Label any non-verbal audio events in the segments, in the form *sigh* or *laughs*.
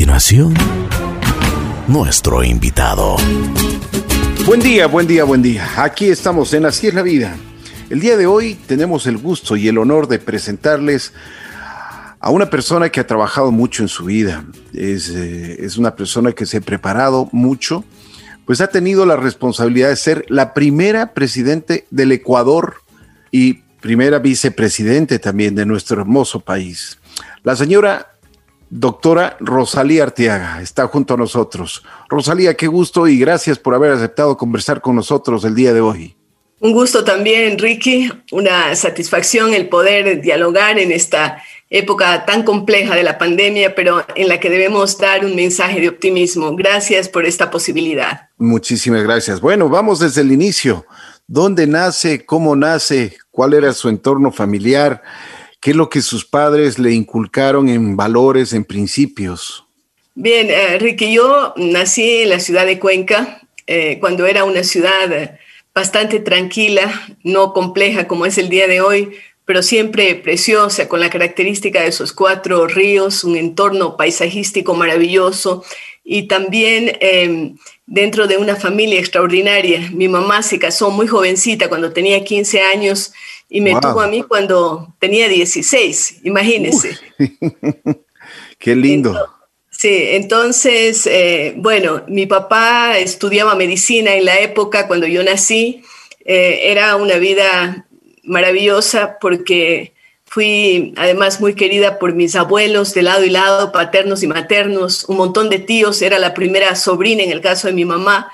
continuación, nuestro invitado. Buen día, buen día, buen día. Aquí estamos en Así es la vida. El día de hoy tenemos el gusto y el honor de presentarles a una persona que ha trabajado mucho en su vida. Es, eh, es una persona que se ha preparado mucho, pues ha tenido la responsabilidad de ser la primera presidente del Ecuador y primera vicepresidente también de nuestro hermoso país. La señora doctora Rosalía Arteaga está junto a nosotros. Rosalía, qué gusto y gracias por haber aceptado conversar con nosotros el día de hoy. Un gusto también, Ricky, una satisfacción el poder dialogar en esta época tan compleja de la pandemia, pero en la que debemos dar un mensaje de optimismo. Gracias por esta posibilidad. Muchísimas gracias. Bueno, vamos desde el inicio. ¿Dónde nace? ¿Cómo nace? ¿Cuál era su entorno familiar? ¿Qué es lo que sus padres le inculcaron en valores, en principios? Bien, eh, Ricky, yo nací en la ciudad de Cuenca, eh, cuando era una ciudad bastante tranquila, no compleja como es el día de hoy, pero siempre preciosa, con la característica de esos cuatro ríos, un entorno paisajístico maravilloso y también em, dentro de una familia extraordinaria. Mi mamá se casó muy jovencita, cuando tenía 15 años, y me tuvo a mí cuando tenía 16, imagínense. *laughs* Qué lindo. sí, entonces, eh, bueno, mi papá estudiaba medicina en la época cuando yo nací. Eh, era una vida maravillosa porque fui además muy querida por mis abuelos de lado y lado, paternos y maternos, un montón de tíos, era la primera sobrina en el caso de mi mamá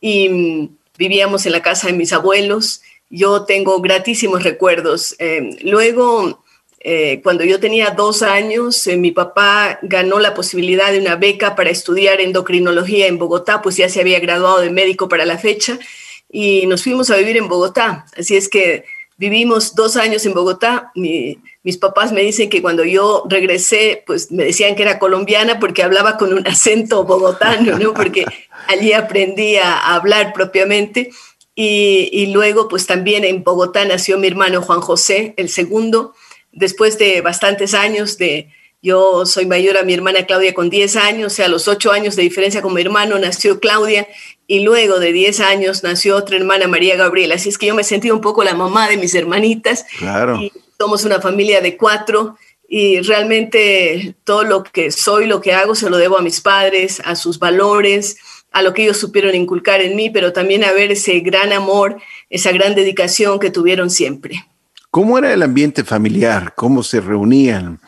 y mm, vivíamos en la casa de mis abuelos yo tengo gratísimos recuerdos. Eh, luego, eh, cuando yo tenía dos años, eh, mi papá ganó la posibilidad de una beca para estudiar endocrinología en Bogotá, pues ya se había graduado de médico para la fecha, y nos fuimos a vivir en Bogotá. Así es que vivimos dos años en Bogotá. mis papás me dicen que cuando yo regresé, pues me decían que era colombiana porque hablaba con un acento bogotano, ¿no? Porque allí aprendí a hablar propiamente. Y, luego, pues también en Bogotá nació mi hermano Juan José, el segundo, después de bastantes años de, yo soy mayor a mi hermana Claudia con 10 años, o sea, a los 8 años de diferencia con mi hermano nació Claudia y luego de 10 años nació otra hermana María Gabriela. Así es que yo me sentí un poco la mamá de mis hermanitas. Claro. Y somos una familia de cuatro y realmente todo lo que soy, lo que hago, se lo debo a mis padres, a sus valores, a lo que ellos supieron inculcar en mí, pero también a ver ese gran amor, esa gran dedicación que tuvieron siempre. ¿Cómo era el ambiente familiar? ¿Cómo se reunían?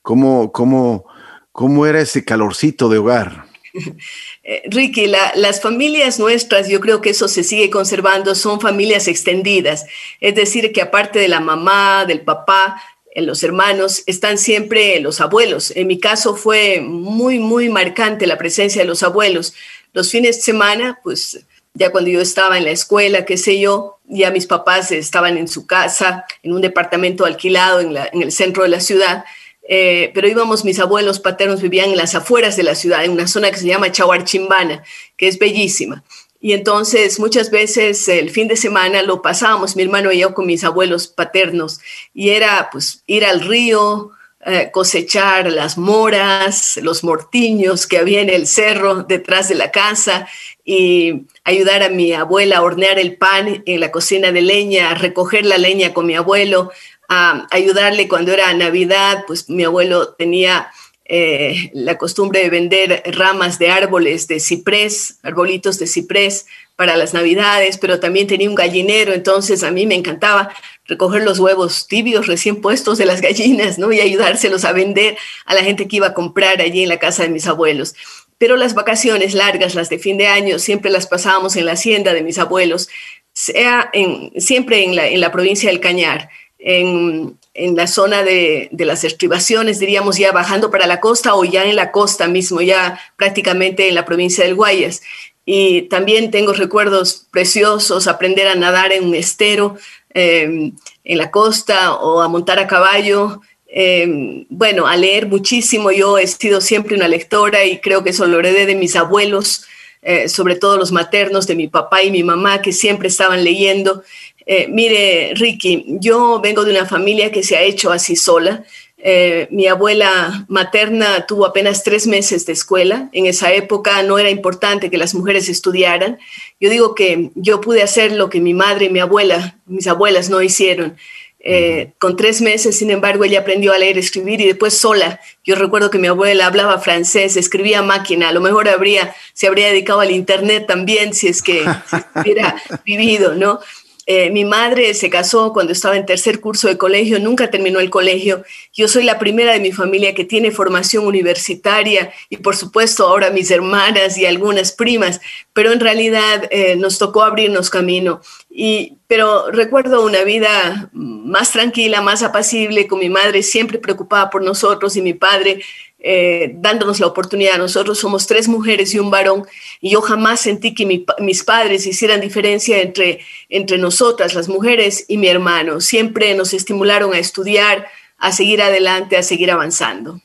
¿Cómo, cómo, cómo era ese calorcito de hogar? *laughs* Eh, Ricky, las familias nuestras, yo creo que eso se sigue conservando, son familias extendidas. Es decir, que aparte de la mamá, del papá, en los hermanos, están siempre los abuelos. En mi caso fue muy, muy marcante la presencia de los abuelos. Los fines de semana, pues ya cuando yo estaba en la escuela, qué sé yo, ya mis papás estaban en su casa, en un departamento alquilado en, el centro de la ciudad, eh, pero íbamos, mis abuelos paternos vivían en las afueras de la ciudad, en una zona que se llama Chahuarchimbana, que es bellísima. Y entonces muchas veces el fin de semana lo pasábamos, mi hermano y yo, con mis abuelos paternos, y era pues ir al río, eh, cosechar las moras, los mortiños que había en el cerro detrás de la casa y ayudar a mi abuela a hornear el pan en la cocina de leña, a recoger la leña con mi abuelo, a ayudarle cuando era Navidad, pues mi abuelo tenía eh, la costumbre de vender ramas de árboles de ciprés, arbolitos de ciprés para las navidades, pero también tenía un gallinero, entonces a mí me encantaba recoger los huevos tibios recién puestos de las gallinas, ¿no? Y ayudárselos a vender a la gente que iba a comprar allí en la casa de mis abuelos. Pero las vacaciones largas, las de fin de año, siempre las pasábamos en la hacienda de mis abuelos, sea en, siempre en la, provincia del Cañar, en, la zona de, las estribaciones, diríamos ya bajando para la costa o ya en la costa mismo, ya prácticamente en la provincia del Guayas. Y también tengo recuerdos preciosos, aprender a nadar en un estero em, en la costa o a montar a caballo. Em, bueno, a leer muchísimo. Yo he sido siempre una lectora y creo que eso lo heredé de mis abuelos, eh, sobre todo los maternos de mi papá y mi mamá, que siempre estaban leyendo. Eh, mire, Ricky, yo vengo de una familia que se ha hecho así sola. Eh, mi abuela materna tuvo apenas tres meses de escuela. En esa época no era importante que las mujeres estudiaran. Yo digo que yo pude hacer lo que mi madre y mi abuela, mis abuelas no hicieron. Eh, con tres meses, sin embargo, ella aprendió a leer, escribir y después sola. Yo recuerdo que mi abuela hablaba francés, escribía máquina, a lo mejor habría, se habría dedicado al Internet también si es que *laughs* hubiera vivido, ¿no? Eh, mi madre se casó cuando estaba en tercer curso de colegio, nunca terminó el colegio. Yo soy la primera de mi familia que tiene formación universitaria y por supuesto ahora mis hermanas y algunas primas, pero en realidad eh, nos tocó abrirnos camino. Y, pero recuerdo una vida más tranquila, más apacible, con mi madre siempre preocupada por nosotros y mi padre eh, dándonos la oportunidad. Nosotros somos tres mujeres y un varón y yo jamás sentí que mis padres hicieran diferencia entre, entre nosotras, las mujeres, y mi hermano. Siempre nos estimularon a estudiar, a seguir adelante, a seguir avanzando.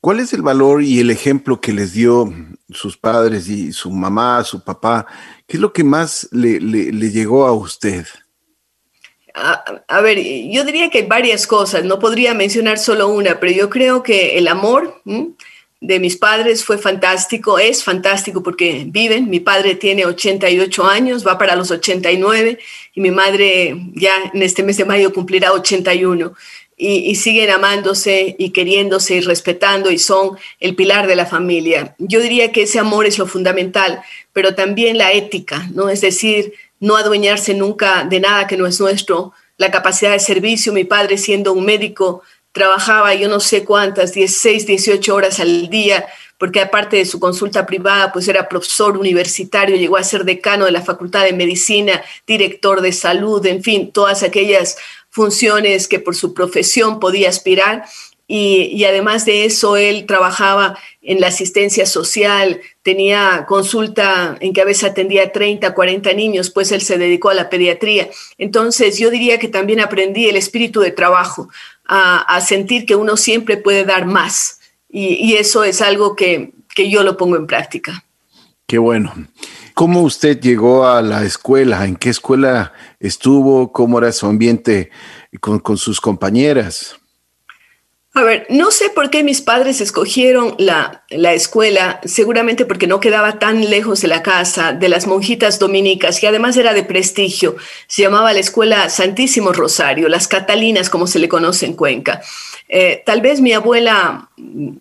¿Cuál es el valor y el ejemplo que les dio sus padres y su mamá, su papá? ¿Qué es lo que más le, le llegó a usted? A, ver, yo diría que hay varias cosas, no podría mencionar solo una, pero yo creo que el amor de mis padres fue fantástico, es fantástico porque viven, mi padre tiene 88 años, va para los 89 y mi madre ya en este mes de mayo cumplirá 81. Y, y, siguen amándose y queriéndose y respetando y son el pilar de la familia. Yo diría que ese amor es lo fundamental, pero también la ética, ¿no? Es decir, no adueñarse nunca de nada que no es nuestro, la capacidad de servicio. Mi padre, siendo un médico, trabajaba yo no sé cuántas, 16, 18 horas al día, porque aparte de su consulta privada, pues era profesor universitario, llegó a ser decano de la Facultad de Medicina, director de salud, en fin, todas aquellas funciones que por su profesión podía aspirar. Y, además de eso, él trabajaba en la asistencia social, tenía consulta en que a veces atendía 30, 40 niños, pues él se dedicó a la pediatría. Entonces yo diría que también aprendí el espíritu de trabajo, a, sentir que uno siempre puede dar más. Y, eso es algo que, yo lo pongo en práctica. Qué bueno. ¿Cómo usted llegó a la escuela? ¿En qué escuela estuvo? ¿Cómo era su ambiente con, con sus compañeras? A ver, no sé por qué mis padres escogieron la, escuela, seguramente porque no quedaba tan lejos de la casa, de las monjitas dominicas, y además era de prestigio. Se llamaba la escuela Santísimo Rosario, las Catalinas, como se le conoce en Cuenca. Eh, tal vez mi abuela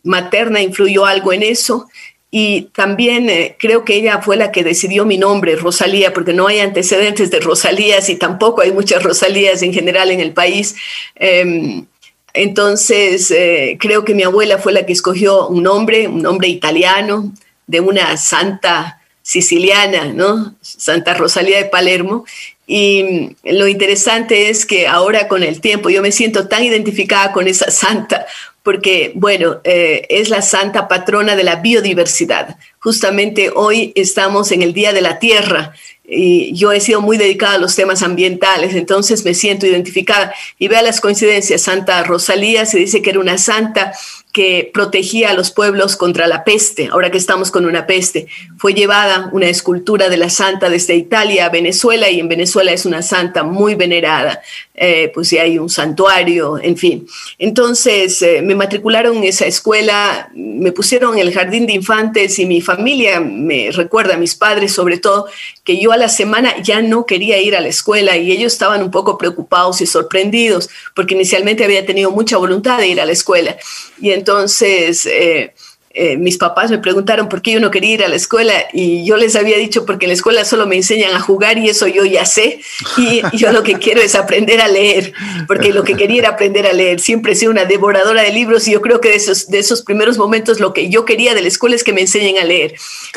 materna influyó algo en eso, y también eh, creo que ella fue la que decidió mi nombre, Rosalía, porque no hay antecedentes de Rosalías y tampoco hay muchas Rosalías en general en el país. Em, entonces, eh, creo que mi abuela fue la que escogió un nombre, un nombre italiano, de una santa siciliana, ¿no? Santa Rosalía de Palermo. Y lo interesante es que ahora con el tiempo yo me siento tan identificada con esa santa, porque, bueno, eh, es la santa patrona de la biodiversidad. Justamente hoy estamos en el Día de la Tierra y yo he sido muy dedicada a los temas ambientales, entonces me siento identificada. Y vea las coincidencias, Santa Rosalía se dice que era una santa que protegía a los pueblos contra la peste, ahora que estamos con una peste. Fue llevada una escultura de la santa desde Italia a Venezuela y en Venezuela es una santa muy venerada, eh, pues sí hay un santuario, en fin. Entonces eh, me matricularon en esa escuela, me pusieron en el jardín de infantes y mi familia me recuerda, mis padres sobre todo, que yo a la semana ya no quería ir a la escuela y ellos estaban un poco preocupados y sorprendidos porque inicialmente había tenido mucha voluntad de ir a la escuela. Y entonces... Eh, eh, mis papás me preguntaron por qué yo no quería ir a la escuela y yo les había dicho porque en la escuela solo me enseñan a jugar y eso yo ya sé y *laughs* yo lo que quiero es aprender a leer porque lo que quería era aprender a leer siempre he sido una devoradora de libros y yo creo que de esos, de esos primeros momentos lo que yo quería de la escuela es que me enseñen a leer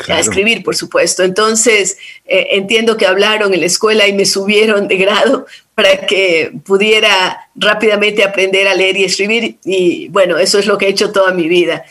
a escribir por supuesto entonces eh, entiendo que hablaron en la escuela y me subieron de grado para que pudiera rápidamente aprender a leer y escribir y bueno eso es lo que he hecho toda mi vida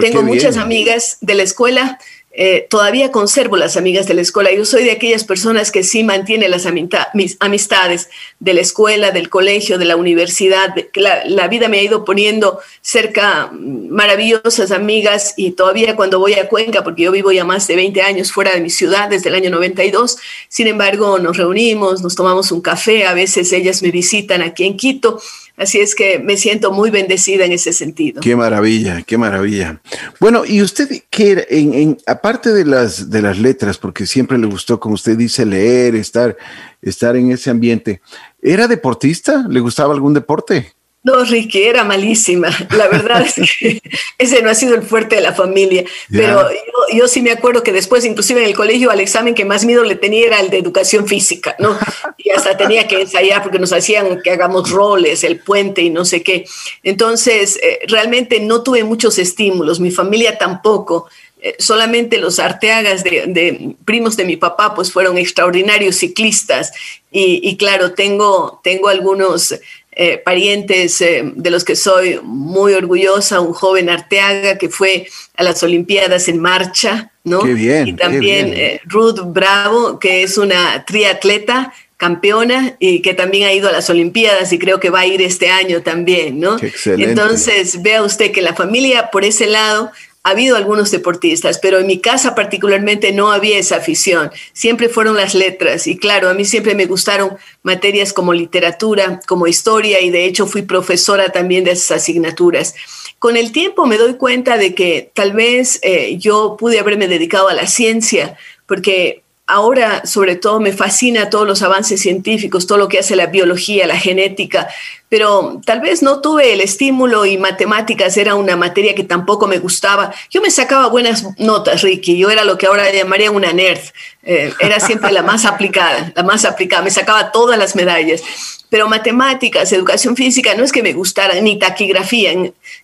tengo muchas amigas de la escuela, eh, todavía conservo las amigas de la escuela. Yo soy de aquellas personas que sí mantienen las mis amistades de la escuela, del colegio, de la universidad. La, la, vida me ha ido poniendo cerca maravillosas amigas y todavía cuando voy a Cuenca, porque yo vivo ya más de 20 años fuera de mi ciudad desde el año 92, sin embargo nos reunimos, nos tomamos un café, a veces ellas me visitan aquí en Quito Así es que me siento muy bendecida en ese sentido. Qué maravilla, qué maravilla. Bueno, y usted, ¿qué en, aparte de las, de las letras, porque siempre le gustó, como usted dice, leer, estar, estar en ese ambiente, ¿era deportista? ¿Le gustaba algún deporte? No, Ricky, era malísima. La verdad es que *laughs* ese no ha sido el fuerte de la familia. Pero yo, sí me acuerdo que después, inclusive en el colegio, al examen que más miedo le tenía era el de educación física, ¿no? Y hasta tenía que ensayar porque nos hacían que hagamos roles, el puente y no sé qué. Entonces, eh, realmente no tuve muchos estímulos, mi familia tampoco. Eh, solamente los arteagas de, primos de mi papá pues fueron extraordinarios ciclistas y, y claro, tengo, tengo algunos eh, parientes eh, de los que soy muy orgullosa, un joven Arteaga que fue a las Olimpiadas en marcha, ¿no? Qué bien, y también eh, Ruth Bravo, que es una triatleta campeona y que también ha ido a las Olimpiadas y creo que va a ir este año también, ¿no? excelente. Entonces, vea usted que la familia por ese lado ha habido algunos deportistas, pero en mi casa particularmente no había esa afición. Siempre fueron las letras y claro, a mí siempre me gustaron materias como literatura, como historia y de hecho fui profesora también de esas asignaturas. Con el tiempo me doy cuenta de que tal vez eh, yo pude haberme dedicado a la ciencia porque ahora sobre todo me fascina todos los avances científicos, todo lo que hace la biología, la genética, pero tal vez no tuve el estímulo y matemáticas era una materia que tampoco me gustaba. Yo me sacaba buenas notas, Ricky, yo era lo que ahora llamaría una nerd, eh, era siempre la más aplicada, la más aplicada, me sacaba todas las medallas pero matemáticas, educación física, no es que me gustara, ni taquigrafía.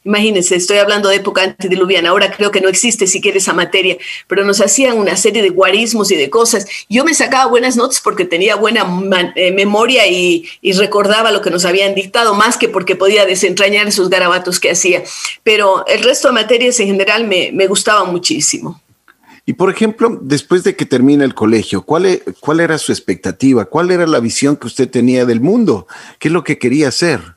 Imagínense, estoy hablando de época antediluviana, ahora creo que no existe siquiera esa materia, pero nos hacían una serie de guarismos y de cosas. Yo me sacaba buenas notas porque tenía buena eh, memoria y, recordaba lo que nos habían dictado, más que porque podía desentrañar esos garabatos que hacía. Pero el resto de materias en general me, me gustaba muchísimo. Y por ejemplo, después de que termina el colegio, ¿cuál, e, ¿cuál era su expectativa? ¿Cuál era la visión que usted tenía del mundo? ¿Qué es lo que quería hacer?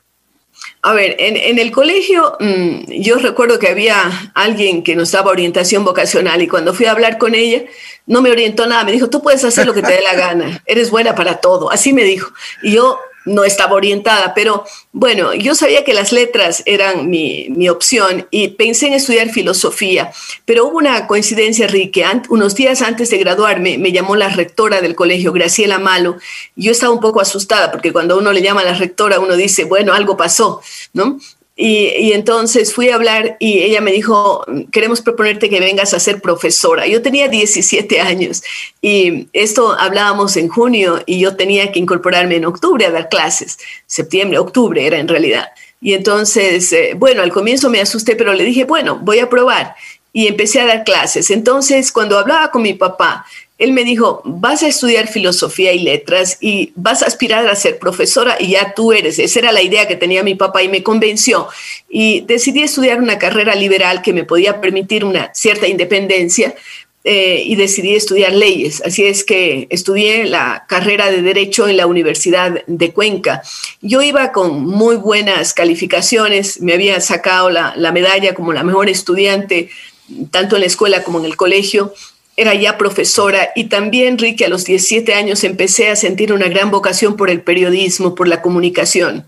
A ver, en, el colegio mm, yo recuerdo que había alguien que nos daba orientación vocacional y cuando fui a hablar con ella no me orientó nada, me dijo, tú puedes hacer lo que te dé la gana, *laughs* eres buena para todo, así me dijo. Y yo no estaba orientada, pero bueno, yo sabía que las letras eran mi, opción y pensé en estudiar filosofía, pero hubo una coincidencia, Rique, unos días antes de graduarme me llamó la rectora del colegio, Graciela Malo, yo estaba un poco asustada porque cuando uno le llama a la rectora uno dice, bueno, algo pasó, ¿no? Y, entonces fui a hablar y ella me dijo, queremos proponerte que vengas a ser profesora. Yo tenía 17 años y esto hablábamos en junio y yo tenía que incorporarme en octubre a dar clases. Septiembre, octubre era en realidad. Y entonces, eh, bueno, al comienzo me asusté, pero le dije, bueno, voy a probar. Y empecé a dar clases. Entonces, cuando hablaba con mi papá, él me dijo, vas a estudiar filosofía y letras y vas a aspirar a ser profesora y ya tú eres. Esa era la idea que tenía mi papá y me convenció. Y decidí estudiar una carrera liberal que me podía permitir una cierta independencia eh, y decidí estudiar leyes. Así es que estudié la carrera de Derecho en la Universidad de Cuenca. Yo iba con muy buenas calificaciones, me había sacado la, la medalla como la mejor estudiante tanto en la escuela como en el colegio era ya profesora y también, Ricky, a los 17 años empecé a sentir una gran vocación por el periodismo, por la comunicación.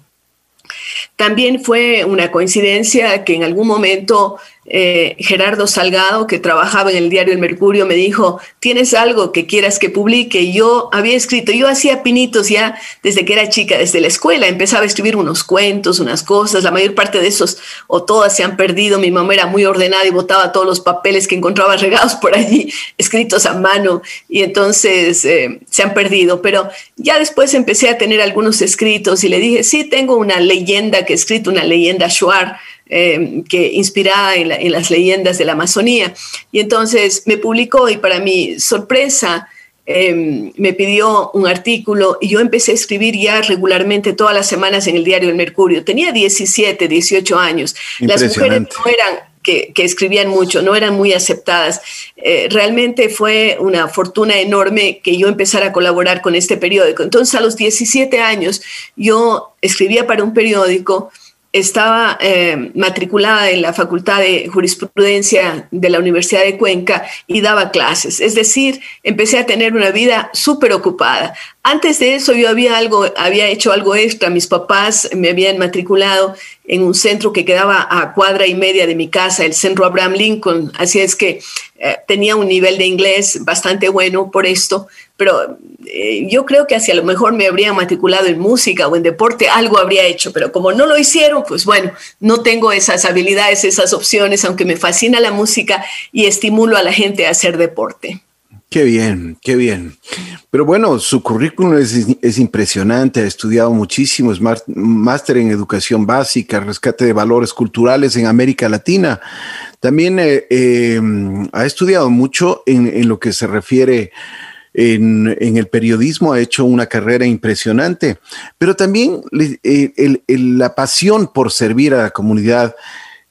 También fue una coincidencia que en algún momento eh, Gerardo Salgado, que trabajaba en el diario El Mercurio, me dijo, ¿tienes algo que quieras que publique? yo había escrito, yo hacía pinitos ya desde que era chica, desde la escuela, empezaba a escribir unos cuentos, unas cosas, la mayor parte de esos o todas se han perdido, mi mamá era muy ordenada y botaba todos los papeles que encontraba regados por allí, *laughs* escritos a mano, y entonces eh, se han perdido, pero ya después empecé a tener algunos escritos y le dije, sí, tengo una leyenda que he escrito, una leyenda Shuar, eh, que inspirada en, las leyendas de la Amazonía. Y entonces me publicó y para mi sorpresa em, me pidió un artículo y yo empecé a escribir ya regularmente todas las semanas en el diario El Mercurio. Tenía 17, 18 años. Las mujeres no eran que, escribían mucho, no eran muy aceptadas. Eh, realmente fue una fortuna enorme que yo empezara a colaborar con este periódico. Entonces, a los 17 años, yo escribía para un periódico estaba eh, matriculada en la Facultad de Jurisprudencia de la Universidad de Cuenca y daba clases. Es decir, empecé a tener una vida súper ocupada. Antes de eso yo había, algo, había hecho algo extra. Mis papás me habían matriculado en un centro que quedaba a cuadra y media de mi casa, el Centro Abraham Lincoln. Así es que eh, tenía un nivel de inglés bastante bueno por esto, pero eh, yo creo que hacia lo mejor me habría matriculado en música o en deporte, algo habría hecho, pero como no lo hicieron, pues bueno, no tengo esas habilidades, esas opciones, aunque me fascina la música y estimulo a la gente a hacer deporte. Qué bien, qué bien. Pero bueno, su currículum es, impresionante, ha estudiado muchísimo, es máster en educación básica, rescate de valores culturales en América Latina. También eh, em, ha estudiado mucho en, lo que se refiere en, el periodismo, ha hecho una carrera impresionante, pero también eh, la pasión por servir a la comunidad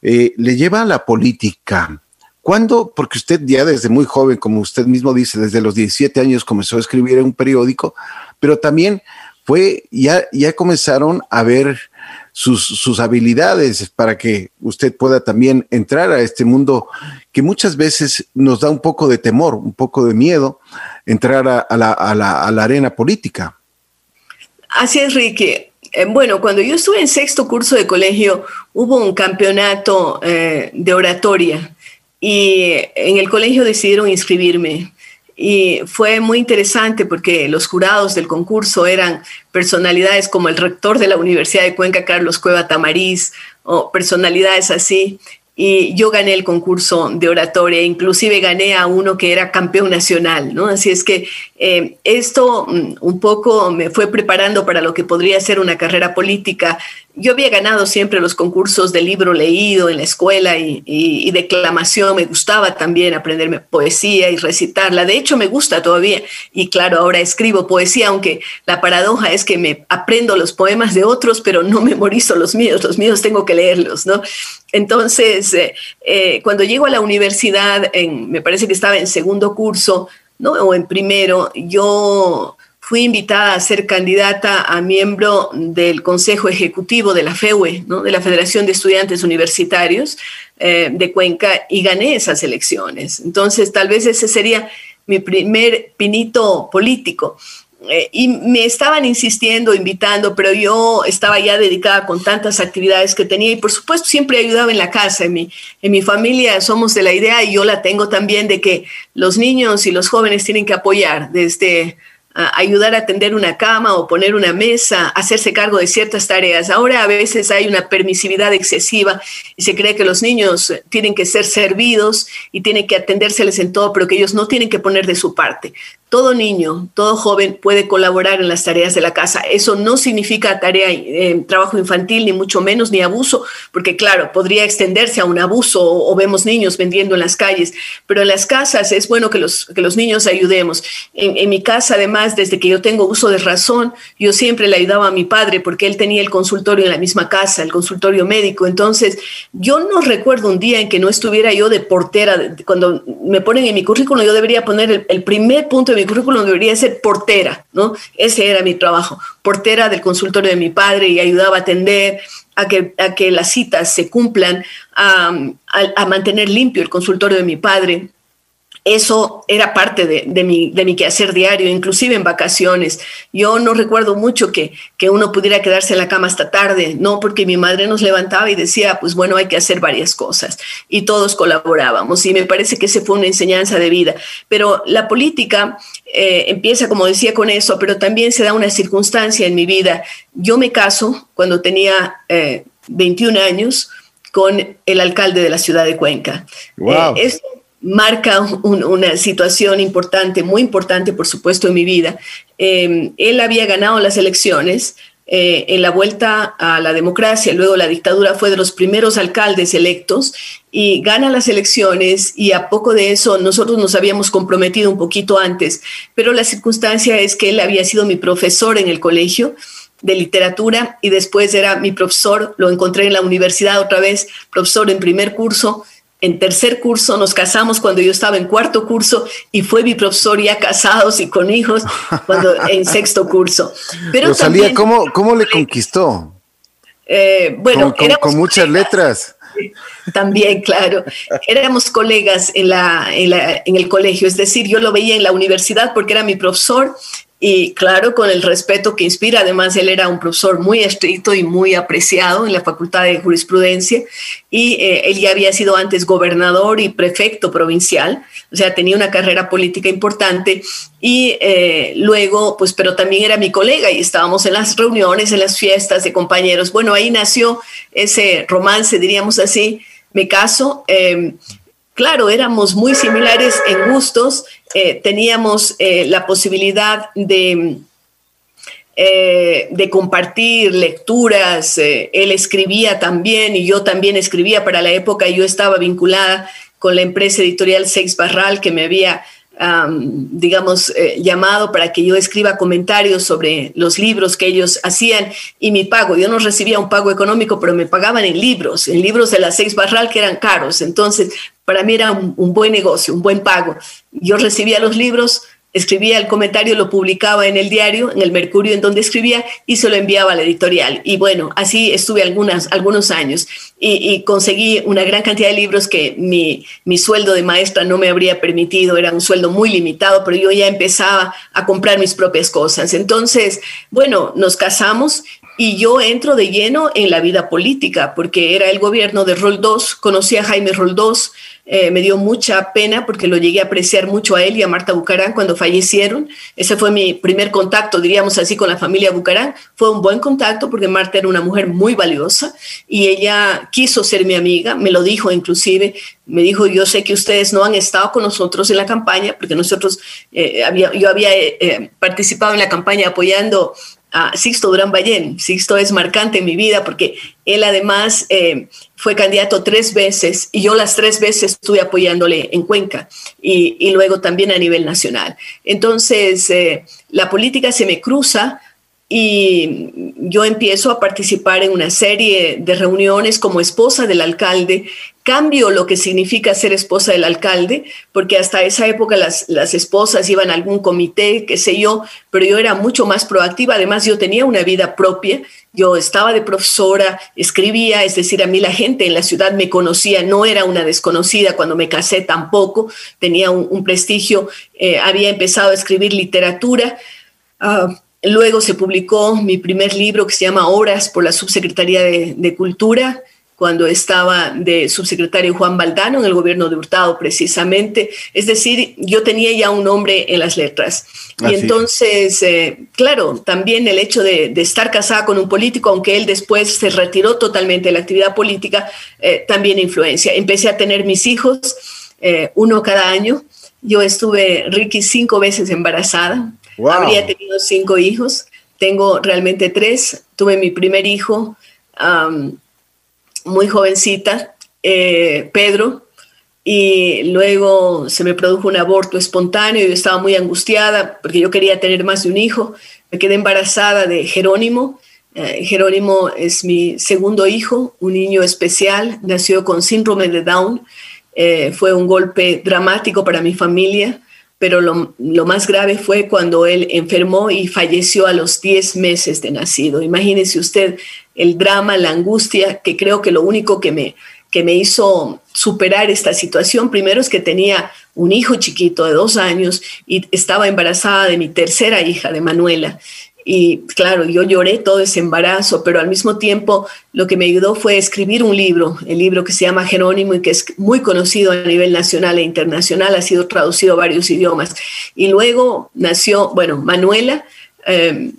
eh, le lleva a la política. ¿Cuándo? Porque usted ya desde muy joven, como usted mismo dice, desde los 17 años comenzó a escribir en un periódico, pero también fue, ya, ya comenzaron a ver sus, sus, habilidades para que usted pueda también entrar a este mundo que muchas veces nos da un poco de temor, un poco de miedo, entrar a, la, a la, a la arena política. Así es, Ricky. Eh, bueno, cuando yo estuve en sexto curso de colegio, hubo un campeonato eh, de oratoria y en el colegio decidieron inscribirme. Y fue muy interesante porque los jurados del concurso eran personalidades como el rector de la Universidad de Cuenca, Carlos Cueva Tamariz, o personalidades así y yo gané el concurso de oratoria, inclusive gané a uno que era campeón nacional, ¿no? Así es que eh, esto mm, un poco me fue preparando para lo que podría ser una carrera política. Yo había ganado siempre los concursos de libro leído en la escuela y, declamación, me gustaba también aprenderme poesía y recitarla, de hecho me gusta todavía y claro, ahora escribo poesía, aunque la paradoja es que me aprendo los poemas de otros, pero no memorizo los míos, los míos tengo que leerlos, ¿no? Entonces, eh, eh, cuando llego a la universidad, en, me parece que estaba en segundo curso, ¿no? O en primero, yo fui invitada a ser candidata a miembro del Consejo Ejecutivo de la FEUE, de la Federación de Estudiantes Universitarios eh, de Cuenca, y gané esas elecciones. Entonces, tal vez ese sería mi primer pinito político. Eh, y me estaban insistiendo, invitando, pero yo estaba ya dedicada con tantas actividades que tenía y por supuesto siempre ayudaba en la casa. En mi, en mi familia somos de la idea y yo la tengo también de que los niños y los jóvenes tienen que apoyar desde ayudar a atender una cama o poner una mesa, hacerse cargo de ciertas tareas. Ahora a veces hay una permisividad excesiva y se cree que los niños tienen que ser servidos y tienen que atendérseles en todo, pero que ellos no tienen que poner de su parte todo niño, todo joven puede colaborar en las tareas de la casa. Eso no significa tarea, eh, trabajo infantil, ni mucho menos, ni abuso, porque claro, podría extenderse a un abuso o, vemos niños vendiendo en las calles, pero en las casas es bueno que los, que los niños ayudemos. En, mi casa, además, desde que yo tengo uso de razón, yo siempre le ayudaba a mi padre porque él tenía el consultorio en la misma casa, el consultorio médico. Entonces, yo no recuerdo un día en que no estuviera yo de portera. Cuando me ponen en mi currículum, yo debería poner el, el primer punto de mi currículum debería ser portera, ¿no? Ese era mi trabajo, portera del consultorio de mi padre y ayudaba a atender, a que, a que las citas se cumplan, a, a mantener limpio el consultorio de mi padre eso era parte de, mi, de mi quehacer diario, inclusive en vacaciones. Yo no recuerdo mucho que, que uno pudiera quedarse en la cama hasta tarde, no, porque mi madre nos levantaba y decía, pues bueno, hay que hacer varias cosas. Y todos colaborábamos. Y me parece que esa fue una enseñanza de vida. Pero la política eh, empieza, como decía, con eso, pero también se da una circunstancia en mi vida. Yo me caso cuando tenía 21 eh, años con el alcalde de la ciudad de Cuenca. Wow. Eh, marca una situación importante, muy importante, por supuesto, en mi vida. Em, él había ganado las elecciones eh, en la vuelta a la democracia, luego la dictadura fue de los primeros alcaldes electos y gana las elecciones y a poco de eso nosotros nos habíamos comprometido un poquito antes, pero la circunstancia es que él había sido mi profesor en el colegio de literatura y después era mi profesor, lo encontré en la universidad otra vez, profesor en primer curso, en tercer curso, nos casamos cuando yo estaba en cuarto curso y fue mi profesor ya casados y con hijos cuando *laughs* en sexto curso. Pero ¿cómo, ¿cómo le conquistó? bueno, con, muchas letras. *laughs* También, claro. Éramos colegas en, la, en, el colegio, es decir, yo lo veía en la universidad porque era mi profesor y claro, con el respeto que inspira, además él era un profesor muy estricto y muy apreciado en la Facultad de Jurisprudencia y eh, él ya había sido antes gobernador y prefecto provincial, o sea, tenía una carrera política importante y eh, luego, pues, pero también era mi colega y estábamos en las reuniones, en las fiestas de compañeros. Bueno, ahí nació ese romance, diríamos así, me caso. Eh, claro, éramos muy similares en gustos, eh, teníamos eh, la posibilidad de, eh, de compartir lecturas, él escribía también y yo también escribía para la época, yo estaba vinculada con la empresa editorial Sex Barral que me había digamos, llamado para que yo escriba comentarios sobre los libros que ellos hacían y mi pago. Yo no recibía un pago económico, pero me pagaban en libros, en libros de la Seis Barral que eran caros. Entonces, para mí era un buen negocio, un buen pago. Yo recibía los libros, escribía el comentario, lo publicaba en el diario, en el Mercurio, en donde escribía, y se lo enviaba a la editorial. Y bueno, así estuve algunas, algunos años y, conseguí una gran cantidad de libros que mi, mi, sueldo de maestra no me habría permitido, era un sueldo muy limitado, pero yo ya empezaba a comprar mis propias cosas. Entonces, bueno, nos casamos y yo entro de lleno en la vida política, porque era el gobierno de Roldós, conocí a Jaime Roldós, eh, me dio mucha pena porque lo llegué a apreciar mucho a él y a Marta Bucarán cuando fallecieron. Ese fue mi primer contacto, diríamos así, con la familia Bucarán. Fue un buen contacto porque Marta era una mujer muy valiosa y ella quiso ser mi amiga, me lo dijo inclusive, me dijo, yo sé que ustedes no han estado con nosotros en la campaña, porque nosotros, eh, había, yo había eh, participado en la campaña apoyando a Sixto Durán Ballén. Sixto es marcante en mi vida porque él además eh, fue candidato tres veces y yo las tres veces estuve apoyándole en Cuenca y, luego también a nivel nacional. Entonces, eh, la política se me cruza y yo empiezo a participar en una serie de reuniones como esposa del alcalde. Cambio lo que significa ser esposa del alcalde, porque hasta esa época las, las esposas iban a algún comité, qué sé yo, pero yo era mucho más proactiva. Además, yo tenía una vida propia. Yo estaba de profesora, escribía, es decir, a mí la gente en la ciudad me conocía, no era una desconocida cuando me casé tampoco, tenía un, prestigio, eh, había empezado a escribir literatura. Ah, Luego se publicó mi primer libro que se llama Horas por la Subsecretaría de, Cultura, cuando estaba de subsecretario Juan Valdano en el gobierno de Hurtado, precisamente. Es decir, yo tenía ya un nombre en las letras. y entonces, eh, claro, también el hecho de, estar casada con un político, aunque él después se retiró totalmente de la actividad política, eh, también influencia. Empecé a tener mis hijos, eh, uno cada año. Yo estuve, Ricky, cinco veces embarazada. Habría tenido cinco hijos, tengo realmente tres. Tuve mi primer hijo muy jovencita, eh, Pedro, y luego se me produjo un aborto espontáneo yo estaba muy angustiada porque yo quería tener más de un hijo. Me quedé embarazada de Jerónimo. Eh, Jerónimo es mi segundo hijo, un niño especial, nació con síndrome de Down. Eh, fue un golpe dramático para mi familia pero lo, más grave fue cuando él enfermó y falleció a los 10 meses de nacido. Imagínese usted el drama, la angustia, que creo que lo único que me, que me hizo superar esta situación, primero es que tenía un hijo chiquito de dos años y estaba embarazada de mi tercera hija, de Manuela. Y claro, yo lloré todo ese embarazo, pero al mismo tiempo lo que me ayudó fue escribir un libro, el libro que se llama Jerónimo y que es muy conocido a nivel nacional e internacional, ha sido traducido a varios idiomas. Y luego nació, bueno, Manuela, em,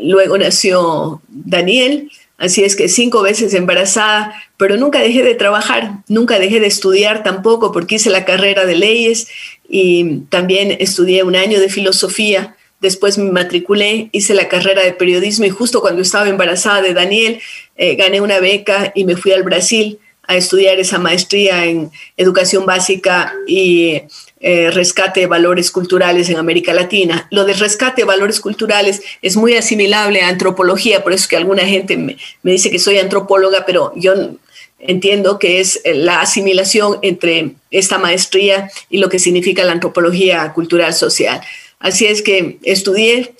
luego nació Daniel, así es que cinco veces embarazada, pero nunca dejé de trabajar, nunca dejé de estudiar tampoco porque hice la carrera de leyes y también estudié un año de filosofía Después me matriculé, hice la carrera de periodismo y justo cuando estaba embarazada de Daniel, eh, gané una beca y me fui al Brasil a estudiar esa maestría en educación básica y eh, rescate de valores culturales en América Latina. Lo de rescate de valores culturales es muy asimilable a antropología, por eso que alguna gente me, me dice que soy antropóloga, pero yo entiendo que es la asimilación entre esta maestría y lo que significa la antropología cultural social. Así es que estudié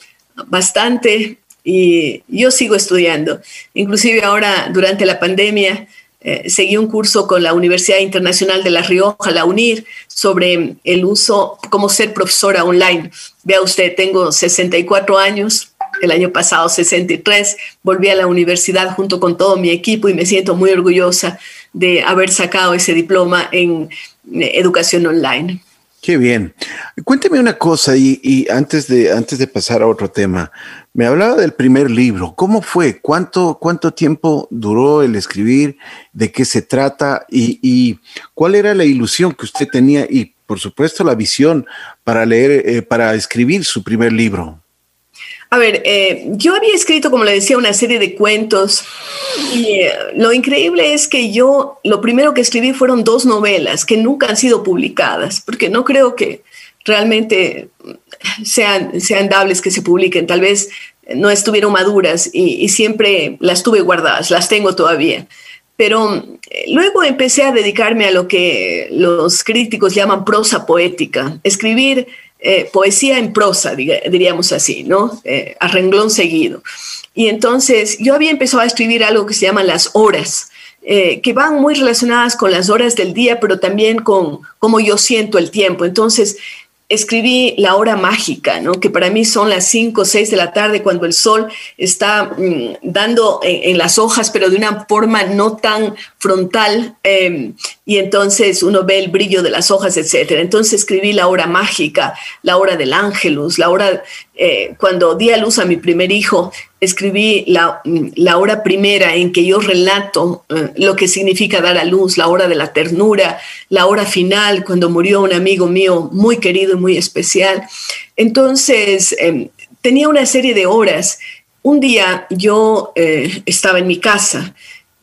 bastante, y yo sigo estudiando. Inclusive ahora, durante la pandemia, eh, seguí un curso con la Universidad Internacional de La Rioja, la UNIR, sobre el uso, cómo ser profesora online. Vea usted, tengo 64 años, el año pasado 63, volví a la universidad junto con todo mi equipo y me siento muy orgullosa de haber sacado ese diploma en eh, educación online. Qué bien. Cuénteme una cosa y, antes, de, antes de pasar a otro tema, me hablaba del primer libro. ¿Cómo fue? ¿Cuánto, cuánto tiempo duró el escribir? ¿De qué se trata? Y, cuál era la ilusión que usted tenía? Y por supuesto la visión para leer, eh, para escribir su primer libro. A ver, eh, yo había escrito, como le decía, una serie de cuentos y eh, lo increíble es que yo lo primero que escribí fueron dos novelas que nunca han sido publicadas, porque no creo que realmente sean, sean dables que se publiquen. Tal vez no estuvieron maduras y, siempre las tuve guardadas, las tengo todavía. Pero eh, luego empecé a dedicarme a lo que los críticos llaman prosa poética, escribir eh, poesía en prosa, diríamos así, ¿no? Eh, a renglón seguido. Y entonces yo había empezado a escribir algo que se llama las horas, que van muy relacionadas con las horas del día, pero también con cómo yo siento el tiempo. Entonces, escribí La Hora Mágica, ¿no? que para mí son las 5 o 6 de la tarde cuando el sol está mm, dando en, las hojas, pero de una forma no tan frontal, em, y entonces uno ve el brillo de las hojas, etc. Entonces escribí La Hora Mágica, La Hora del Ángelus, La Hora, eh, cuando di a luz a mi primer hijo, escribí la, la, hora primera en que yo relato eh, lo que significa dar a luz, la hora de la ternura, la hora final, cuando murió un amigo mío muy querido y muy especial. Entonces, em, tenía una serie de horas. Un día yo eh, estaba en mi casa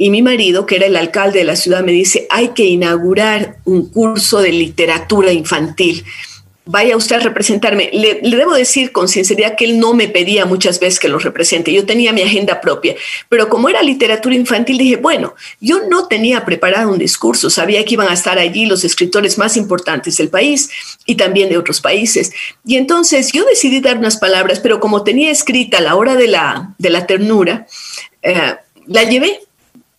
y mi marido, que era el alcalde de la ciudad, me dice, hay que inaugurar un curso de literatura infantil vaya usted a representarme. Le, debo decir con sinceridad que él no me pedía muchas veces que lo represente. Yo tenía mi agenda propia, pero como era literatura infantil, dije, bueno, yo no tenía preparado un discurso, sabía que iban a estar allí los escritores más importantes del país y también de otros países. Y entonces yo decidí dar unas palabras, pero como tenía escrita la hora de la, de la ternura, eh, la llevé,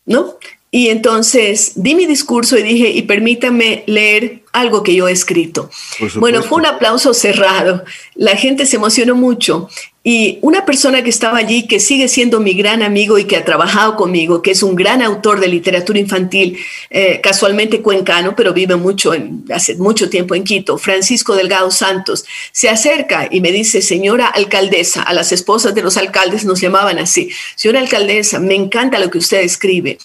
¿no? Y entonces di mi discurso y dije, y permítame leer algo que yo he escrito. Bueno, fue un aplauso cerrado. La gente se emocionó mucho. Y una persona que estaba allí, que sigue siendo mi gran amigo y que ha trabajado conmigo, que es un gran autor de literatura infantil, eh, casualmente cuencano, pero vive mucho en, hace mucho tiempo en Quito, Francisco Delgado Santos, se acerca y me dice, señora alcaldesa, a las esposas de los alcaldes nos llamaban así, señora alcaldesa, me encanta lo que usted escribe.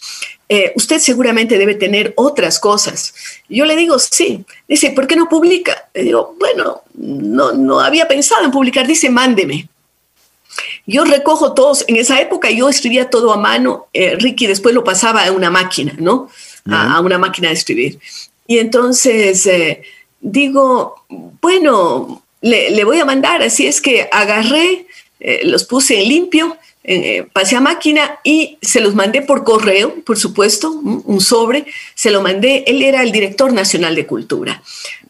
Eh, usted seguramente debe tener otras cosas. Yo le digo, sí. Dice, ¿por qué no publica? Le digo, bueno, no, no había pensado en publicar. Dice, mándeme. Yo recojo todos, en esa época yo escribía todo a mano, eh, Ricky después lo pasaba a una máquina, ¿no? A, una máquina de escribir. Y entonces eh, digo, bueno, le, voy a mandar, así es que agarré, los puse en limpio eh, pasé a máquina y se los mandé por correo, por supuesto, un sobre, se lo mandé, él era el director nacional de cultura.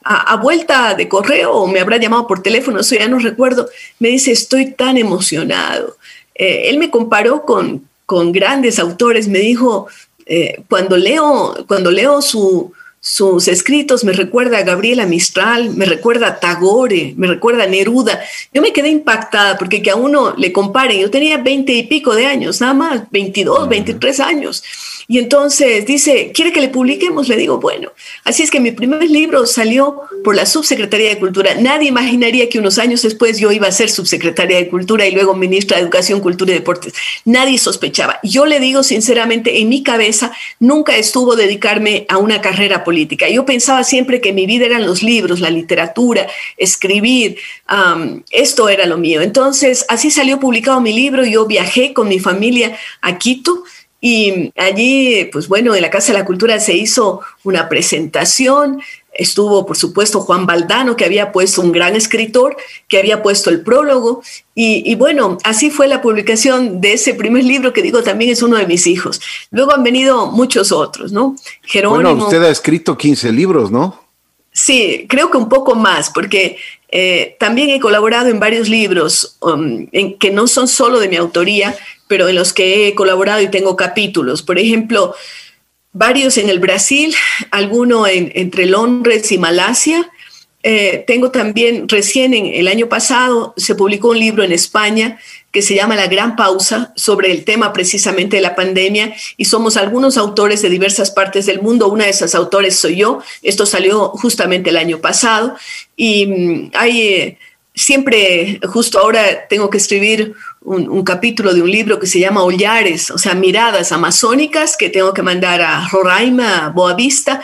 A, vuelta de correo, o me habrá llamado por teléfono, eso ya no recuerdo, me dice, estoy tan emocionado. Eh, él me comparó con, con grandes autores, me dijo, eh, cuando, leo, cuando leo su, sus escritos me recuerda a Gabriela Mistral, me recuerda a Tagore, me recuerda a Neruda. Yo me quedé impactada porque que a uno le comparen, yo tenía veinte y pico de años, nada más, 22, 23 años. Y entonces dice, ¿quiere que le publiquemos? Le digo, bueno, así es que mi primer libro salió por la Subsecretaría de Cultura. Nadie imaginaría que unos años después yo iba a ser subsecretaria de Cultura y luego ministra de Educación, Cultura y Deportes. Nadie sospechaba. Yo le digo sinceramente, en mi cabeza nunca estuvo dedicarme a una carrera Yo pensaba siempre que mi vida eran los libros, la literatura, escribir. esto era lo mío. Entonces, así salió publicado mi libro. Yo viajé con mi familia a Quito y allí, pues bueno, en la Casa de la Cultura se hizo una presentación, estuvo por supuesto Juan Baldano, que había puesto un gran escritor, que había puesto el prólogo, y, bueno, así fue la publicación de ese primer libro, que digo también es uno de mis hijos. Luego han venido muchos otros, ¿no? Jerónimo. Bueno, usted ha escrito 15 libros, ¿no? Sí, creo que un poco más, porque eh, también he colaborado en varios libros um, en, que no son solo de mi autoría, pero en los que he colaborado y tengo capítulos. Por ejemplo, varios en el Brasil, alguno entre Londres y Malasia. Eh, tengo también, recién en el año pasado, se publicó un libro en España que se llama La Gran Pausa, sobre el tema precisamente de la pandemia, y somos algunos autores de diversas partes del mundo. Una de esas autores soy yo. Esto salió justamente el año pasado, y mm, hay eh, siempre, justo ahora tengo que escribir un, capítulo de un libro que se llama Ollares, o sea, miradas amazónicas que tengo que mandar a Roraima, a Boavista,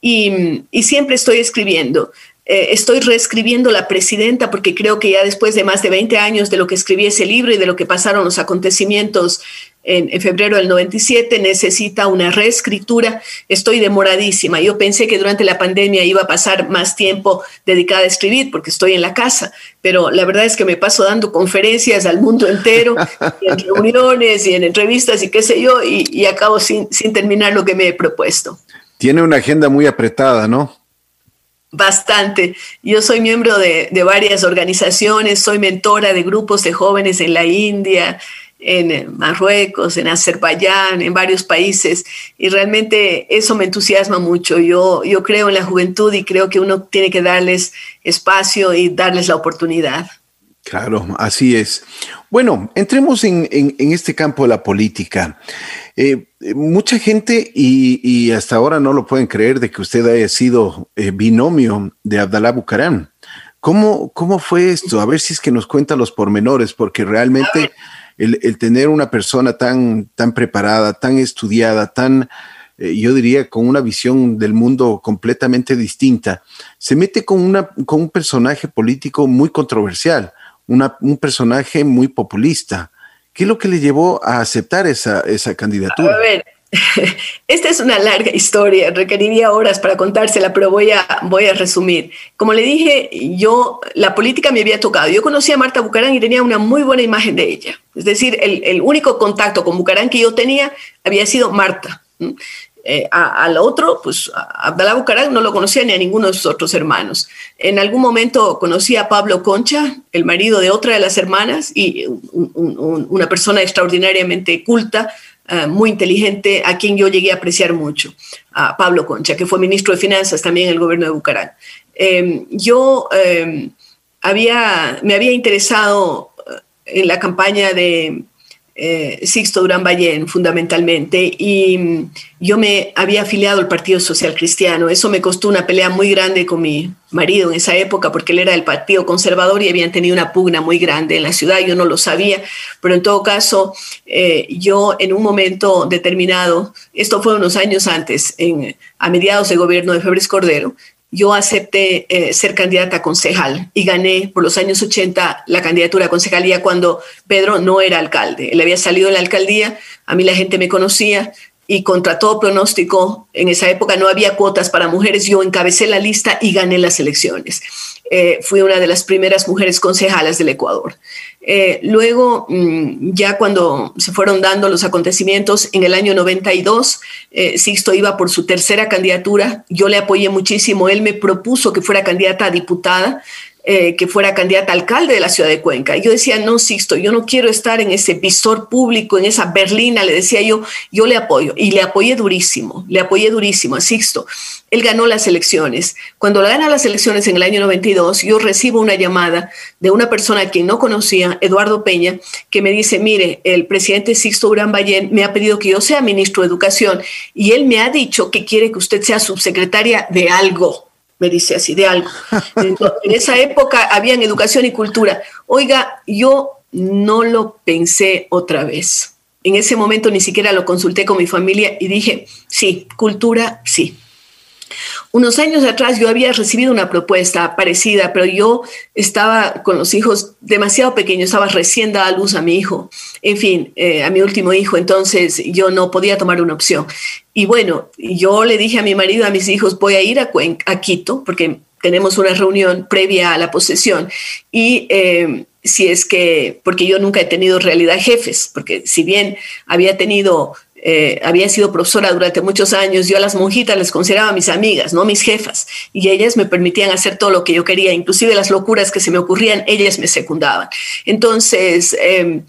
y, y siempre estoy escribiendo. Eh, estoy reescribiendo La Presidenta porque creo que ya después de más de 20 años de lo que escribí ese libro y de lo que pasaron los acontecimientos en, febrero del 97, necesita una reescritura. Estoy demoradísima. Yo pensé que durante la pandemia iba a pasar más tiempo dedicada a escribir porque estoy en la casa, pero la verdad es que me paso dando conferencias al mundo entero, en reuniones y en entrevistas y qué sé yo, y, acabo sin terminar lo que me he propuesto. Tiene una agenda muy apretada, ¿no? Bastante. Yo soy miembro de, varias organizaciones, soy mentora de grupos de jóvenes en la India, en Marruecos, en Azerbaiyán, en varios países, y realmente eso me entusiasma mucho. Yo, yo creo en la juventud y creo que uno tiene que darles espacio y darles la oportunidad. Claro, así es. Bueno, entremos en, este campo de la política. Eh, mucha gente, y, hasta ahora no lo pueden creer, de que usted haya sido eh, binomio de Abdalá Bucaram. ¿Cómo, ¿Cómo fue esto? A ver si es que nos cuenta los pormenores, porque realmente el, tener una persona tan, tan preparada, tan estudiada, tan, eh, yo diría, con una visión del mundo completamente distinta, se mete con, una, con un personaje político muy controversial un personaje muy populista. ¿Qué es lo que le llevó a aceptar esa, esa candidatura? A ver, *laughs* esta es una larga historia, requeriría horas para contársela, pero voy a, voy a resumir. Como le dije, yo, la política me había tocado. Yo conocía a Marta Bucarán y tenía una muy buena imagen de ella. Es decir, el, el único contacto con Bucarán que yo tenía había sido Marta. Eh, al otro, pues Abdalá Bucaram no lo conocía ni a ninguno de sus otros hermanos. En algún momento conocí a Pablo Concha, el marido de otra de las hermanas, y una persona extraordinariamente culta, eh, muy inteligente, a quien yo llegué a apreciar mucho, a Pablo Concha, que fue ministro de Finanzas también en el gobierno de Bucaram. Em, yo em, había, me había interesado eh, en la campaña de eh, Sixto Durán Ballén fundamentalmente y mm, yo me había afiliado al Partido Social Cristiano. Eso me costó una pelea muy grande con mi marido en esa época porque él era del Partido Conservador y habían tenido una pugna muy grande en la ciudad. Yo no lo sabía, pero en todo caso eh, yo en un momento determinado, esto fue unos años antes, a mediados de gobierno de Febres Cordero, yo acepté eh, ser candidata a concejal y gané por los años 80 la candidatura a concejalía cuando Pedro no era alcalde. Él había salido de la alcaldía, a mí la gente me conocía y contra todo pronóstico, en esa época no había cuotas para mujeres, yo encabecé la lista y gané las elecciones. Eh, fui una de las primeras mujeres concejalas del Ecuador. Eh, luego, mm, ya cuando se fueron dando los acontecimientos, en el año 92, eh, Sixto iba por su tercera candidatura. Yo le apoyé muchísimo. Él me propuso que fuera candidata a diputada. Eh, que fuera candidata a alcalde de la ciudad de Cuenca. yo decía, no, Sixto, yo no quiero estar en ese visor público, en esa berlina, le decía yo, yo le apoyo. Y le apoyé durísimo, le apoyé durísimo a Sixto. Él ganó las elecciones. Cuando gana las elecciones en el año 92, yo recibo una llamada de una persona a quien no conocía, Eduardo Peña, que me dice, mire, el presidente Sixto Urán Ballén me ha pedido que yo sea ministro de Educación y él me ha dicho que quiere que usted sea subsecretaria de algo me dice así, de algo. en esa época habían educación y cultura. Oiga, yo no lo pensé otra vez. En ese momento ni siquiera lo consulté con mi familia y dije, sí, cultura, sí. Unos años atrás yo había recibido una propuesta parecida, pero yo estaba con los hijos demasiado pequeños, estaba recién dada luz a mi hijo, en fin, eh, a mi último hijo, entonces yo no podía tomar una opción. Y bueno, yo le dije a mi marido, a mis hijos, voy a ir a, a Quito, porque tenemos una reunión previa a la posesión, y eh, si es que, porque yo nunca he tenido realidad jefes, porque si bien había tenido eh, había sido profesora durante muchos años, yo a las monjitas les consideraba mis amigas, no mis jefas, y ellas me permitían hacer todo lo que yo quería, inclusive las locuras que se me ocurrían, ellas me secundaban. Entonces, em,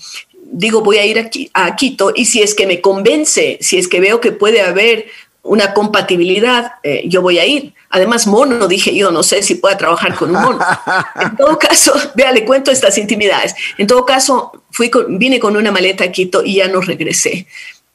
digo, voy a ir aquí, a Quito y si es que me convence, si es que veo que puede haber una compatibilidad, eh, yo voy a ir. Además, mono, dije yo, no sé si pueda trabajar con un mono. *laughs* En todo caso, vea, le cuento estas intimidades. En todo caso, fui vine con una maleta a Quito y ya no regresé.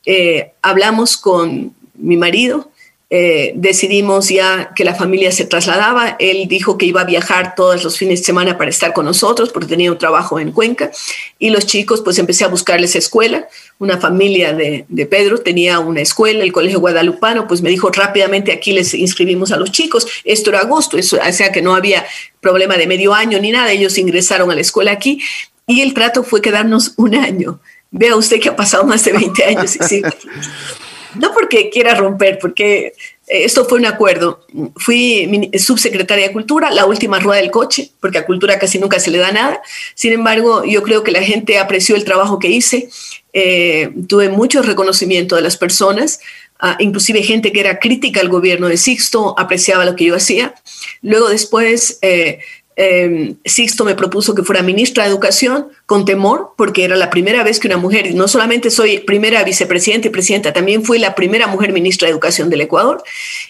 Eh, hablamos con mi marido, eh, decidimos ya que la familia se trasladaba. Él dijo que iba a viajar todos los fines de semana para estar con nosotros porque tenía un trabajo en Cuenca. Y los chicos, pues empecé a buscarles escuela. Una familia de, Pedro tenía una escuela, el Colegio Guadalupano, pues me dijo rápidamente aquí les inscribimos a los chicos. Esto era agosto, eso, o sea que no había problema de medio año ni nada. Ellos ingresaron a la escuela aquí y el trato fue quedarnos un año. Vea usted que ha pasado más de 20 años y *laughs* No porque quiera romper, porque eh, esto fue un acuerdo. Fui subsecretaria de Cultura, la última rueda del coche, porque a Cultura casi nunca se le da nada. Sin embargo, yo creo que la gente apreció el trabajo que hice. Eh, tuve mucho reconocimiento de las personas, ah, inclusive gente que era crítica al gobierno de Sixto apreciaba lo que yo hacía. Luego después eh, eh, Sixto me propuso que fuera ministra de Educación con temor, porque era la primera vez que una mujer, y no solamente soy primera vicepresidenta y presidenta, también fui la primera mujer ministra de Educación del Ecuador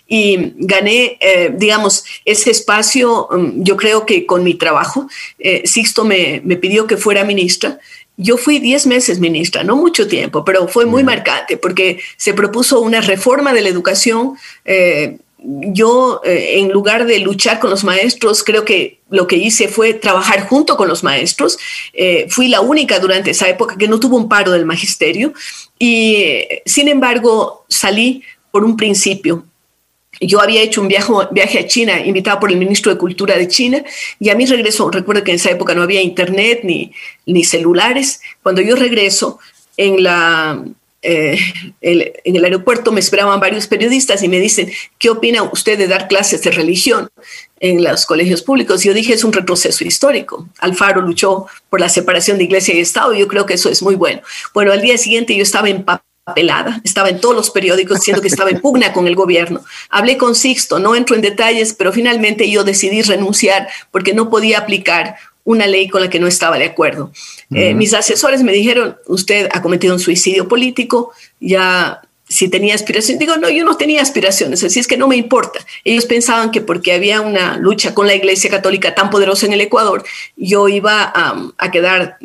y gané, eh, digamos, ese espacio, um, yo creo que con mi trabajo. Eh, Sixto me, me, pidió que fuera ministra. Yo fui 10 meses ministra, no mucho tiempo, pero fue muy marcante porque se propuso una reforma de la educación eh, yo, eh, en lugar de luchar con los maestros, creo que lo que hice fue trabajar junto con los maestros. Eh, fui la única durante esa época que no tuvo un paro del magisterio y, eh, sin embargo, salí por un principio. Yo había hecho un viaje, viaje a China, invitado por el ministro de Cultura de China, y a mi regreso, recuerdo que en esa época no había internet ni, ni celulares. Cuando yo regreso, en la eh, en el aeropuerto me esperaban varios periodistas y me dicen, ¿qué opina usted de dar clases de religión en los colegios públicos? Yo dije, es un retroceso histórico. Alfaro luchó por la separación de iglesia y Estado y yo creo que eso es muy bueno. Bueno, al día siguiente yo estaba empapelada, estaba en todos los periódicos diciendo que estaba en pugna con el gobierno. Hablé con Sixto, no entro en detalles, pero finalmente yo decidí renunciar porque no podía aplicar una ley con la que no estaba de acuerdo. Eh, mis asesores me dijeron, usted ha cometido un suicidio político, ya si tenía aspiraciones, digo, no, yo no tenía aspiraciones, así es que no me importa. Ellos pensaban que porque había una lucha con la Iglesia Católica tan poderosa en el Ecuador, yo iba a, quedar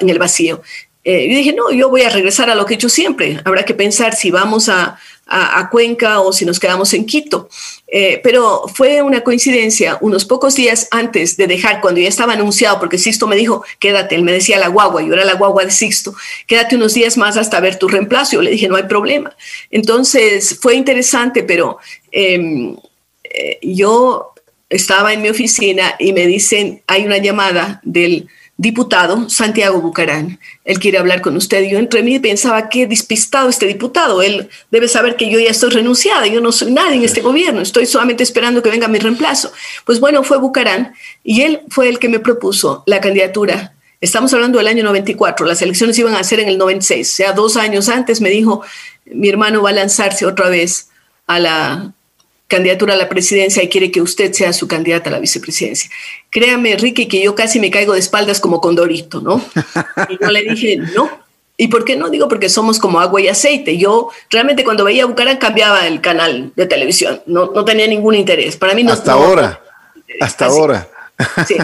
en el vacío. Eh, yo dije, no, yo voy a regresar a lo que he hecho siempre. Habrá que pensar si vamos a, a, Cuenca o si nos quedamos en Quito. Eh, pero fue una coincidencia, unos pocos días antes de dejar, cuando ya estaba anunciado, porque Sixto me dijo, quédate, él me decía la guagua, yo era la guagua de Sixto, quédate unos días más hasta ver tu reemplazo. Yo le dije, no hay problema. Entonces fue interesante, pero em, eh, yo estaba en mi oficina y me dicen, hay una llamada del diputado Santiago Bucarán. Él quiere hablar con usted. Yo entre mí pensaba, qué despistado este diputado. Él debe saber que yo ya estoy renunciada, yo no soy nadie en este gobierno, estoy solamente esperando que venga mi reemplazo. Pues bueno, fue Bucarán y él fue el que me propuso la candidatura. Estamos hablando del año 94, las elecciones iban a ser en el 96, o sea, dos años antes me dijo, mi hermano va a lanzarse otra vez a la, candidatura a la presidencia y quiere que usted sea su candidata a la vicepresidencia. Créame, Ricky, que yo casi me caigo de espaldas como condorito, ¿no? Y yo le dije, no. ¿Y por qué no? Digo, porque somos como agua y aceite. Yo realmente cuando veía a Bucaran cambiaba el canal de televisión. No, no tenía ningún interés. Para mí no. Hasta ahora. Hasta ahora. Sí,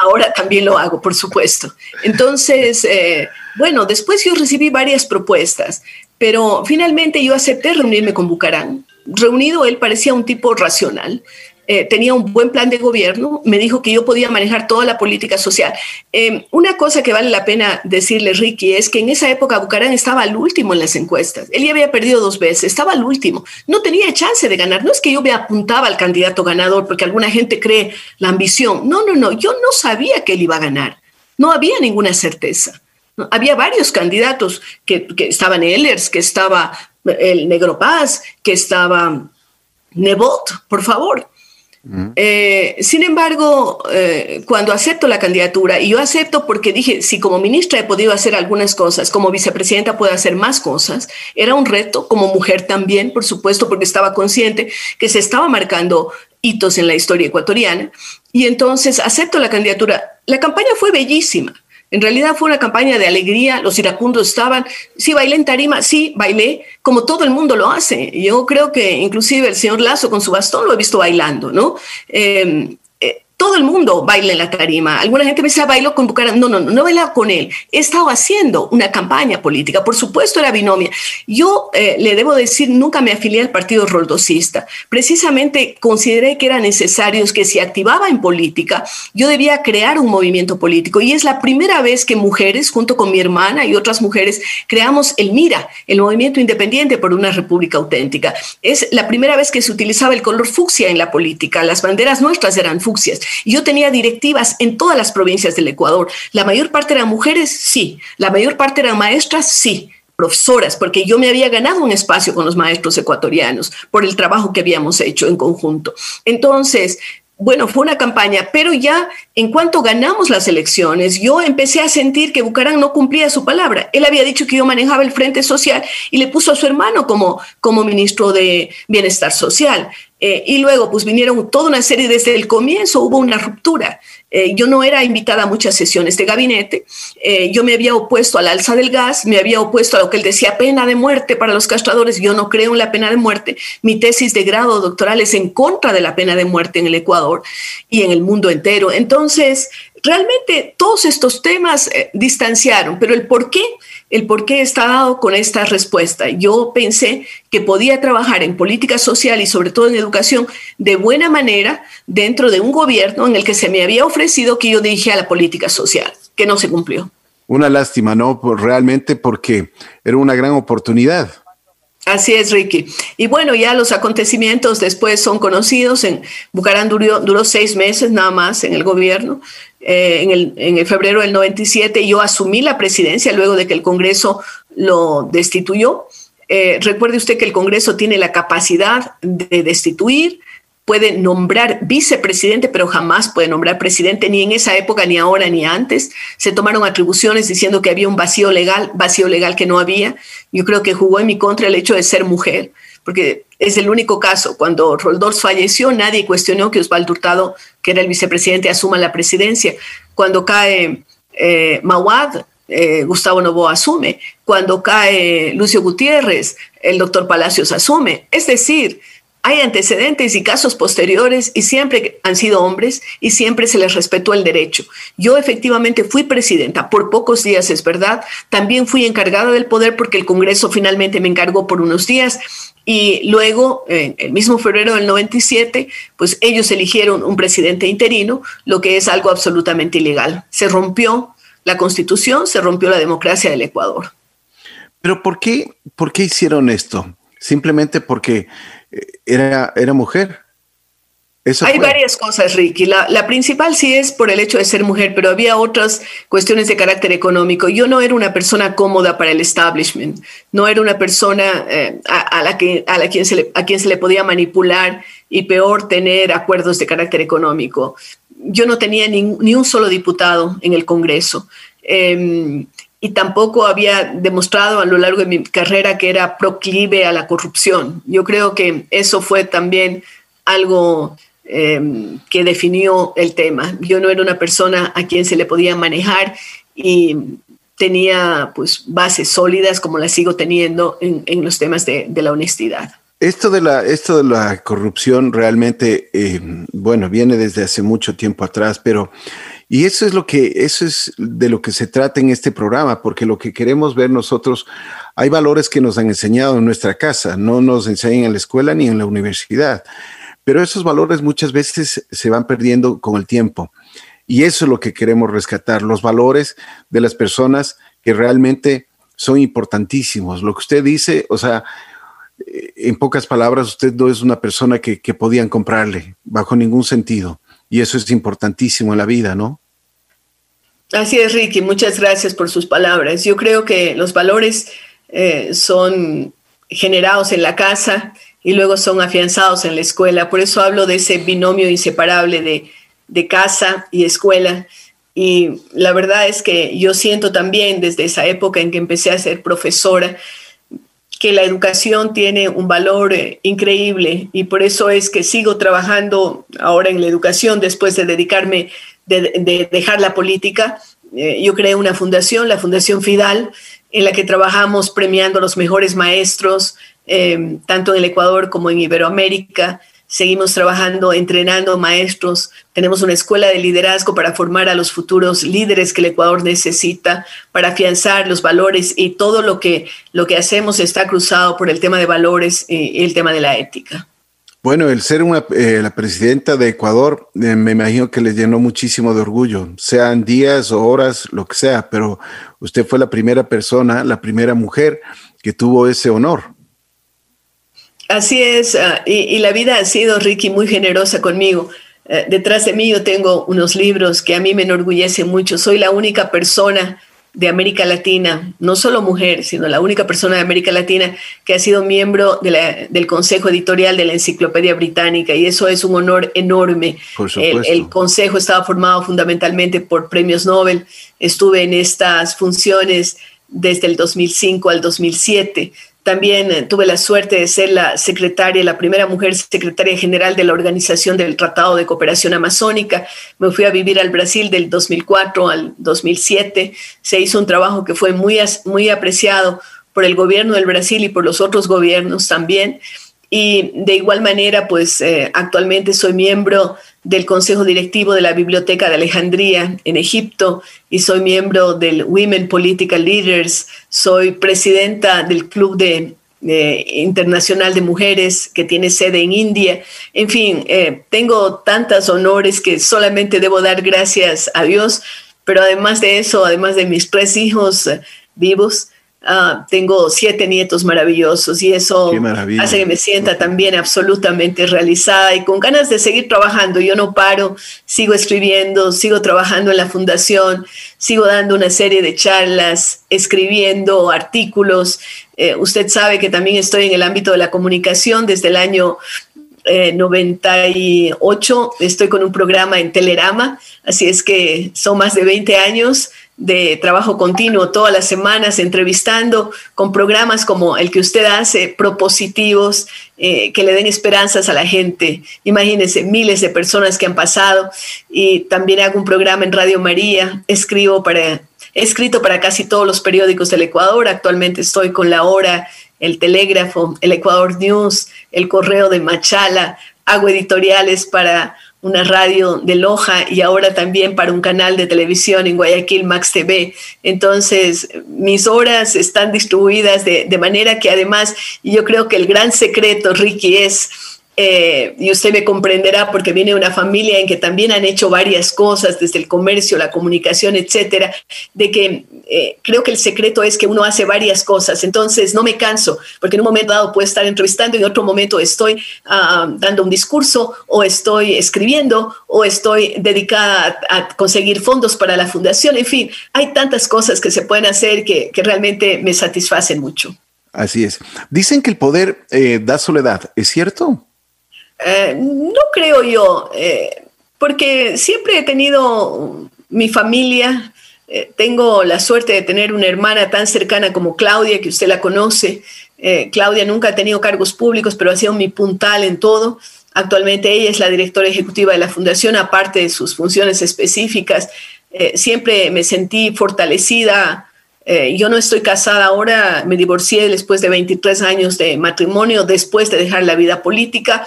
ahora también lo hago, por supuesto. Entonces, eh, bueno, después yo recibí varias propuestas, pero finalmente yo acepté reunirme con Bucarán reunido él parecía un tipo racional. Eh, tenía un buen plan de gobierno, me dijo que yo podía manejar toda la política social. Eh, una cosa que vale la pena decirle, Ricky, es que en esa época Bucarán estaba al último en las encuestas. Él ya había perdido dos veces, estaba al último. No tenía chance de ganar. No es que yo me apuntaba al candidato ganador porque alguna gente cree la ambición. No, no, no. Yo no sabía que él iba a ganar. No había ninguna certeza. Había varios candidatos que, que estaban Ehlers, que estaba el Negro Paz, que estaba Nebot, por favor. Eh, sin embargo, eh, cuando acepto la candidatura, y yo acepto porque dije, si como ministra he podido hacer algunas cosas, como vicepresidenta puedo hacer más cosas, era un reto, como mujer también, por supuesto, porque estaba consciente que se estaba marcando hitos en la historia ecuatoriana, y entonces acepto la candidatura. La campaña fue bellísima. En realidad fue una campaña de alegría, los iracundos estaban, sí, bailé en tarima, sí, bailé, como todo el mundo lo hace. Yo creo que inclusive el señor Lazo con su bastón lo he visto bailando, ¿no? Eh, todo el mundo baila en la tarima. Alguna gente me dice, ah, bailo con Bucaram. No, no, no, no bailaba con él. He estado haciendo una campaña política. Por supuesto, era binomia. Yo eh, le debo decir, nunca me afilié al partido roldosista. Precisamente consideré que era necesario que si activaba en política, yo debía crear un movimiento político. Y es la primera vez que mujeres, junto con mi hermana y otras mujeres, creamos el MIRA, el Movimiento Independiente por una República Auténtica. Es la primera vez que se utilizaba el color fucsia en la política. Las banderas nuestras eran fucsias. Yo tenía directivas en todas las provincias del Ecuador. La mayor parte eran mujeres, sí. La mayor parte eran maestras, sí profesoras, porque yo me había ganado un espacio con los maestros ecuatorianos por el trabajo que habíamos hecho en conjunto. Entonces, bueno, fue una campaña, pero ya en cuanto ganamos las elecciones, yo empecé a sentir que Bucarán no cumplía su palabra. Él había dicho que yo manejaba el Frente Social y le puso a su hermano como, como ministro de Bienestar Social. Eh, y luego, pues vinieron toda una serie, desde el comienzo hubo una ruptura. Eh, yo no era invitada a muchas sesiones de gabinete, eh, yo me había opuesto al alza del gas, me había opuesto a lo que él decía pena de muerte para los castradores, yo no creo en la pena de muerte, mi tesis de grado doctoral es en contra de la pena de muerte en el Ecuador y en el mundo entero. Entonces, realmente todos estos temas distanciaron, pero el por qué el por qué está dado con esta respuesta. Yo pensé que podía trabajar en política social y sobre todo en educación de buena manera dentro de un gobierno en el que se me había ofrecido que yo dirigía la política social, que no se cumplió. Una lástima, ¿no? Realmente porque era una gran oportunidad. Así es, Ricky. Y bueno, ya los acontecimientos después son conocidos. En Bucarán duró, duró seis meses nada más en el gobierno. Eh, en, el, en, el, febrero del 97 yo asumí la presidencia luego de que el Congreso lo destituyó. Eh, recuerde usted que el Congreso tiene la capacidad de destituir, puede nombrar vicepresidente, pero jamás puede nombrar presidente, ni en esa época, ni ahora, ni antes. Se tomaron atribuciones diciendo que había un vacío legal, vacío legal que no había. Yo creo que jugó en mi contra el hecho de ser mujer, porque es el único caso. Cuando Roldós falleció, nadie cuestionó que Osvaldo Hurtado, que era el vicepresidente, asuma la presidencia. Cuando cae eh, Mawad, eh, Gustavo Novoa asume. Cuando cae Lucio Gutiérrez, el doctor Palacios asume. Es decir, hay antecedentes y casos posteriores y siempre han sido hombres y siempre se les respetó el derecho. Yo efectivamente fui presidenta por pocos días, es verdad. También fui encargada del poder porque el Congreso finalmente me encargó por unos días y luego, en el mismo febrero del 97, pues ellos eligieron un presidente interino, lo que es algo absolutamente ilegal. Se rompió la constitución, se rompió la democracia del Ecuador. Pero ¿por qué, por qué hicieron esto? Simplemente porque era, era mujer. Hay varias cosas, Ricky. La, principal sí es por el hecho de ser mujer, pero había otras cuestiones de carácter económico. Yo no era una persona cómoda para el establishment, no era una persona eh, a, la que, a, la quien se le, a quien se le podía manipular y peor tener acuerdos de carácter económico. Yo no tenía ni, ni un solo diputado en el Congreso. Em, y tampoco había demostrado a lo largo de mi carrera que era proclive a la corrupción. Yo creo que eso fue también algo em, que definió el tema. Yo no era una persona a quien se le podía manejar y tenía pues bases sólidas como las sigo teniendo en, los temas de, la honestidad. Esto de la, esto de la corrupción realmente, em, bueno, viene desde hace mucho tiempo atrás, pero y eso es lo que, eso es de lo que se trata en este programa, porque lo que queremos ver nosotros, hay valores que nos han enseñado en nuestra casa, no nos enseñan en la escuela ni en la universidad, pero esos valores muchas veces se van perdiendo con el tiempo. Y eso es lo que queremos rescatar, los valores de las personas que realmente son importantísimos. Lo que usted dice, o sea, eh, en pocas palabras, usted no es una persona que, que podían comprarle bajo ningún sentido. Y eso es importantísimo en la vida, ¿no? Así es, Ricky. Muchas gracias por sus palabras. Yo creo que los valores eh, son generados en la casa y luego son afianzados en la escuela. Por eso hablo de ese binomio inseparable de, de casa y escuela. Y la verdad es que yo siento también desde esa época en que empecé a ser profesora, que la educación tiene un valor eh, increíble y por eso es que sigo trabajando ahora en la educación después de dedicarme, de, dejar la política. Eh, yo creé una fundación, la Fundación Fidal, en la que trabajamos premiando a los mejores maestros, eh, tanto en el Ecuador como en Iberoamérica, seguimos trabajando, entrenando maestros, tenemos una escuela de liderazgo para formar a los futuros líderes que el Ecuador necesita, para afianzar los valores y todo lo que, lo que hacemos está cruzado por el tema de valores y el tema de la ética. Bueno, el ser una, eh, la presidenta de Ecuador eh, me imagino que le llenó muchísimo de orgullo, sean días o horas, lo que sea, pero usted fue la primera persona, la primera mujer que tuvo ese honor. Así es, ah, y, la vida ha sido, Ricky, muy generosa conmigo. Eh, detrás de mí yo tengo unos libros que a mí me enorgullecen mucho. Soy la única persona de América Latina, no solo mujer, sino la única persona de América Latina que ha sido miembro del Consejo Editorial de la Enciclopedia Británica y eso es un honor enorme. el, el, Consejo estaba formado fundamentalmente por premios Nobel. Estuve en estas funciones desde el 2005 al 2007. También eh, tuve la suerte de ser la secretaria, la primera mujer secretaria general de la Organización del Tratado de Cooperación Amazónica. Me fui a vivir al Brasil del 2004 al 2007. Se hizo un trabajo que fue muy, muy apreciado por el gobierno del Brasil y por los otros gobiernos también. Y de igual manera, pues eh, actualmente soy miembro del Consejo Directivo de la Biblioteca de Alejandría en Egipto y soy miembro del Women Political Leaders, soy presidenta del Club de, Internacional de Mujeres que tiene sede en India. En fin, eh, tengo tantos honores que solamente debo dar gracias a Dios, pero además de eso, además de mis tres hijos eh, vivos, Ah, tengo siete nietos maravillosos y eso hace que me sienta también absolutamente realizada y con ganas de seguir trabajando. Yo no paro, sigo escribiendo, sigo trabajando en la fundación, sigo dando una serie de charlas, escribiendo artículos. Eh, usted sabe que también estoy en el ámbito de la comunicación desde el año 98 eh, estoy con un programa en Telerama, así es que son más de 20 años de trabajo continuo todas las semanas entrevistando con programas como el que usted hace, propositivos, eh, que le den esperanzas a la gente. Imagínense, miles de personas que han pasado. Y también hago un programa en Radio María, escribo para, he escrito para casi todos los periódicos del Ecuador, actualmente estoy con La Hora, El Telégrafo, El Ecuador News, El Correo de Machala, hago editoriales para una radio de Loja y ahora también para un canal de televisión en Guayaquil, Max TV. Entonces, mis horas están distribuidas de, de manera que además, yo creo que el gran secreto, Ricky, es eh, y usted me comprenderá porque viene de una familia en que también han hecho varias cosas, desde el comercio, la comunicación, etcétera, de que eh, creo que el secreto es que uno hace varias cosas. Entonces, no me canso, porque en un momento dado puedo estar entrevistando y en otro momento estoy ah, dando un discurso, o estoy escribiendo, o estoy dedicada a, conseguir fondos para la fundación. En fin, hay tantas cosas que se pueden hacer que, realmente me satisfacen mucho. Así es. Dicen que el poder eh, da soledad, ¿es cierto? Eh, no creo yo, eh, porque siempre he tenido mi familia, eh, tengo la suerte de tener una hermana tan cercana como Claudia, que usted la conoce. Claudia nunca ha tenido cargos públicos, pero ha sido mi puntal en todo. Actualmente ella es la directora ejecutiva de la fundación, aparte de sus funciones específicas. siempre me sentí fortalecida. yo no estoy casada ahora, me divorcié después de 23 años de matrimonio, después de dejar la vida política.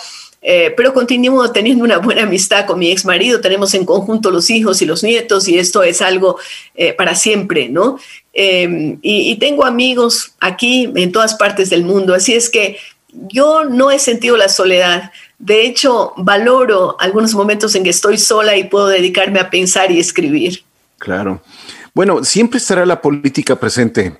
Eh, pero continúo teniendo una buena amistad con mi ex marido, tenemos en conjunto los hijos y los nietos y esto es algo eh, para siempre, ¿no? Em, y, tengo amigos aquí en todas partes del mundo, así es que yo no he sentido la soledad. De hecho, valoro algunos momentos en que estoy sola y puedo dedicarme a pensar y escribir. Claro. Bueno, siempre estará la política presente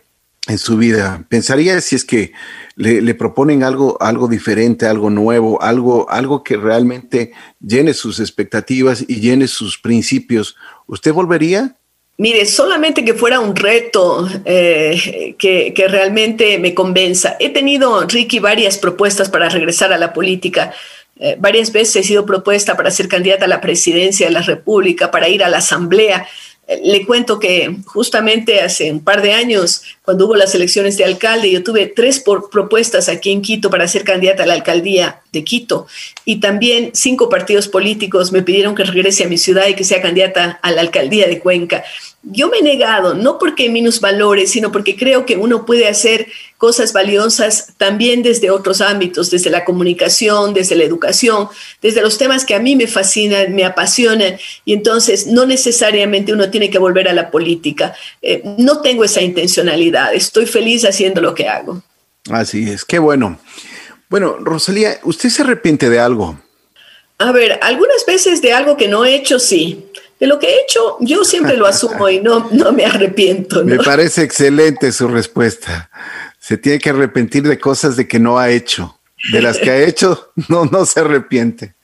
en su vida. Pensaría si es que le, proponen algo, algo diferente, algo nuevo, algo, algo que realmente llene sus expectativas y llene sus principios. ¿Usted volvería? Mire, solamente que fuera un reto eh, que, realmente me convenza. He tenido, Ricky, varias propuestas para regresar a la política. Eh, varias veces he sido propuesta para ser candidata a la presidencia de la República, para ir a la Asamblea. Eh, le cuento que justamente hace un par de años, cuando hubo las elecciones de alcalde, yo tuve tres propuestas aquí en Quito para ser candidata a la alcaldía de Quito. Y también cinco partidos políticos me pidieron que regrese a mi ciudad y que sea candidata a la alcaldía de Cuenca. Yo me he negado, no porque valores, sino porque creo que uno puede hacer cosas valiosas también desde otros ámbitos, desde la comunicación, desde la educación, desde los temas que a mí me fascinan, me apasionan, y entonces no necesariamente uno tiene que volver a la política. Eh, no tengo esa intencionalidad, estoy feliz haciendo lo que hago. Así es, qué bueno. Bueno, Rosalía, ¿usted se arrepiente de algo? A ver, algunas veces de algo que no he hecho, sí. De lo que he hecho, yo siempre lo asumo y no, no me arrepiento. Me parece excelente su respuesta. Se tiene que arrepentir de cosas de que no ha hecho. De las que ha hecho, *laughs* no, no se arrepiente.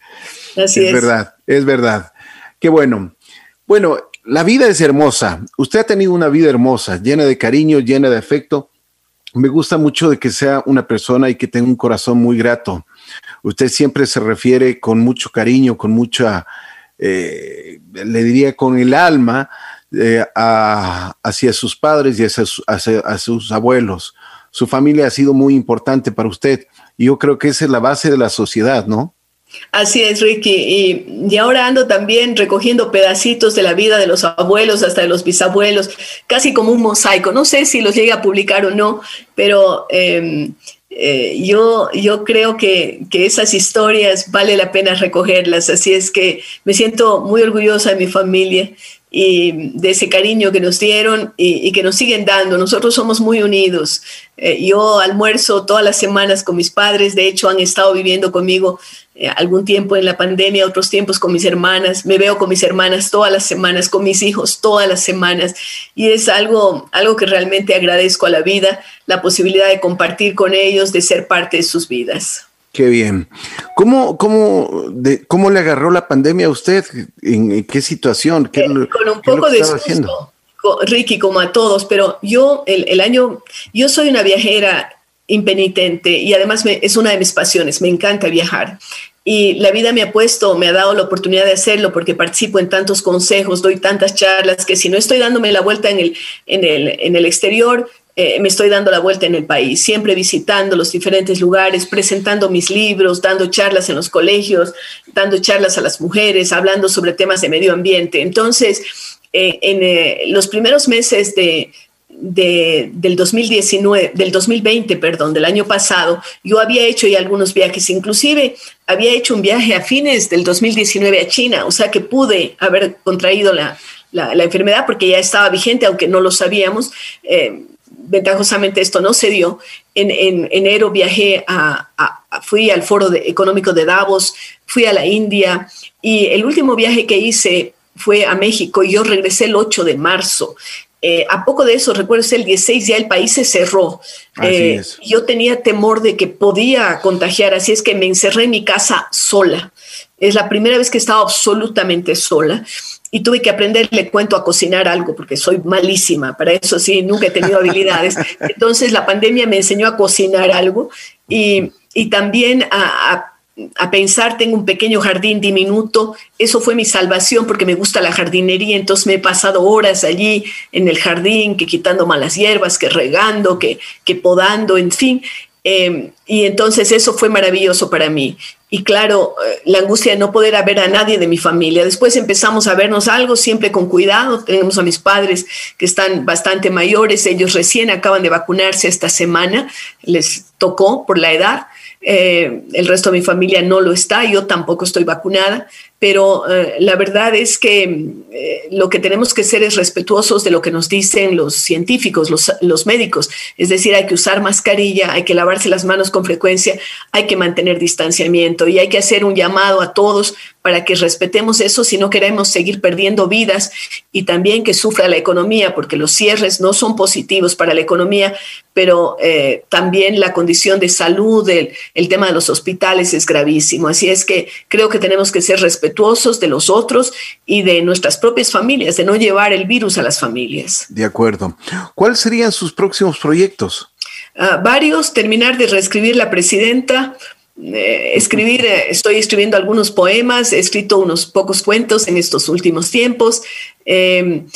Así es. Es verdad, es verdad. Qué bueno. Bueno, la vida es hermosa. Usted ha tenido una vida hermosa, llena de cariño, llena de afecto. Me gusta mucho de que sea una persona y que tenga un corazón muy grato. Usted siempre se refiere con mucho cariño, con mucha eh, le diría con el alma eh, hacia sus padres y hacia, sus abuelos. Su familia ha sido muy importante para usted y yo creo que esa es la base de la sociedad, ¿no? Así es, Ricky. Y, ahora ando también recogiendo pedacitos de la vida de los abuelos, hasta de los bisabuelos, casi como un mosaico. No sé si los llegue a publicar o no, pero em, eh, yo, yo creo que, que, esas historias vale la pena recogerlas, así es que me siento muy orgullosa de mi familia y de ese cariño que nos dieron y, que nos siguen dando. Nosotros somos muy unidos. Eh, yo almuerzo todas las semanas con mis padres, de hecho han estado viviendo conmigo eh, algún tiempo en la pandemia, otros tiempos con mis hermanas, me veo con mis hermanas todas las semanas, con mis hijos todas las semanas y es algo, algo que realmente agradezco a la vida, la posibilidad de compartir con ellos, de ser parte de sus vidas. Qué bien. ¿Cómo, cómo, de, cómo le agarró la pandemia a usted? ¿En, qué situación? ¿Qué, con un poco de susto, Ricky, como a todos, pero yo el, el, año, yo soy una viajera impenitente y además es una de mis pasiones, me encanta viajar. Y la vida me ha puesto, me ha dado la oportunidad de hacerlo porque participo en tantos consejos, doy tantas charlas que si no estoy dándome la vuelta en el, en el, en el exterior, eh, me estoy dando la vuelta en el país, siempre visitando los diferentes lugares, presentando mis libros, dando charlas en los colegios, dando charlas a las mujeres, hablando sobre temas de medio ambiente. Entonces, eh, en eh, los primeros meses de, del 2019, del 2020, perdón, del año pasado, yo había hecho ya algunos viajes, inclusive había hecho un viaje a fines del 2019 a China, o sea que pude haber contraído la, la, enfermedad porque ya estaba vigente, aunque no lo sabíamos ventajosamente esto no se dio. En, enero viajé a, fui al foro económico de Davos, fui a la India y el último viaje que hice fue a México y yo regresé el 8 de marzo. Eh, a poco de eso, recuerdo, el 16 ya el país se cerró. Eh, yo tenía temor de que podía contagiar, así es que me encerré en mi casa sola. Es la primera vez que estaba absolutamente sola y tuve que aprender, le cuento, a cocinar algo, porque soy malísima, para eso sí, nunca he tenido habilidades. *laughs* Entonces la pandemia me enseñó a cocinar algo y, y también a, a, pensar, tengo un pequeño jardín diminuto, eso fue mi salvación porque me gusta la jardinería, entonces me he pasado horas allí en el jardín, que quitando malas hierbas, que regando, que, que podando, en fin. Em, y entonces eso fue maravilloso para mí. Y claro, eh, la angustia de no poder ver a nadie de mi familia. Después empezamos a vernos algo, siempre con cuidado. Tenemos a mis padres que están bastante mayores, ellos recién acaban de vacunarse esta semana, les tocó por la edad. Eh, el resto de mi familia no lo está, yo tampoco estoy vacunada, pero eh, la verdad es que eh, lo que tenemos que ser es respetuosos de lo que nos dicen los científicos, los, médicos. Es decir, hay que usar mascarilla, hay que lavarse las manos con frecuencia, hay que mantener distanciamiento y hay que hacer un llamado a todos para que respetemos eso si no queremos seguir perdiendo vidas y también que sufra la economía, porque los cierres no son positivos para la economía, pero eh, también la condición de salud, el, el tema de los hospitales es gravísimo. Así es que creo que tenemos que ser respetuosos respetuosos de los otros y de nuestras propias familias, de no llevar el virus a las familias. De acuerdo. ¿Cuáles serían sus próximos proyectos? Ah, varios, terminar de reescribir la presidenta, eh, escribir, eh, estoy escribiendo algunos poemas, he escrito unos pocos cuentos en estos últimos tiempos. Em,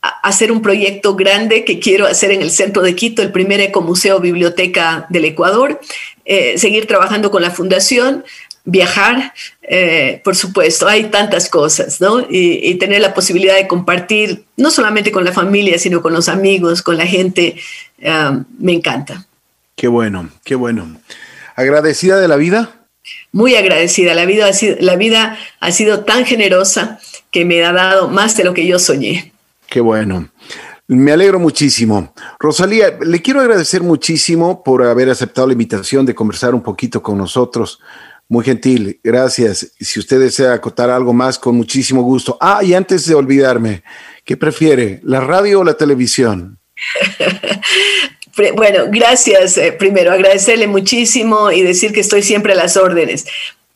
hacer un proyecto grande que quiero hacer en el centro de Quito, el primer ecomuseo biblioteca del Ecuador, eh, seguir trabajando con la fundación, viajar, por supuesto, hay tantas cosas, ¿no? Y, tener la posibilidad de compartir, no solamente con la familia, sino con los amigos, con la gente, me encanta. Qué bueno, qué bueno. ¿Agradecida de la vida? Muy agradecida. La vida, ha sido, la vida ha sido tan generosa que me ha dado más de lo que yo soñé. Qué bueno. Me alegro muchísimo. Rosalía, le quiero agradecer muchísimo por haber aceptado la invitación de conversar un poquito con nosotros. Muy gentil, gracias. Si usted desea acotar algo más, con muchísimo gusto. Ah, y antes de olvidarme, ¿qué prefiere, la radio o la televisión? *laughs* Bueno, gracias. Eh, primero, agradecerle muchísimo y decir que estoy siempre a las órdenes.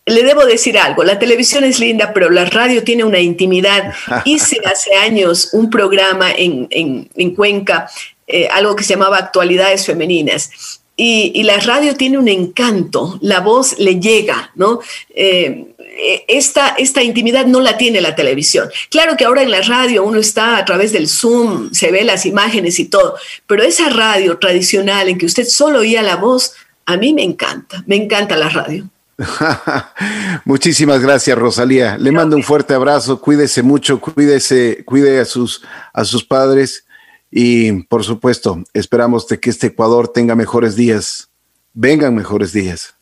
Le debo decir algo, la televisión es linda, pero la radio tiene una intimidad. *laughs* Hice hace años un programa en, Cuenca, eh, algo que se llamaba Actualidades Femeninas. Y, la radio tiene un encanto, la voz le llega, ¿no? Eh, eh, esta, esta intimidad no la tiene la televisión. Claro que ahora en la radio uno está a través del Zoom, se ve las imágenes y todo, pero esa radio tradicional en que usted solo oía la voz, a mí me encanta, me encanta la radio. *laughs* Muchísimas gracias, Rosalía. Le mando un fuerte abrazo, cuídese mucho, cuídese, cuide a sus, a sus padres y por supuesto, esperamos de que este Ecuador tenga mejores días, vengan mejores días.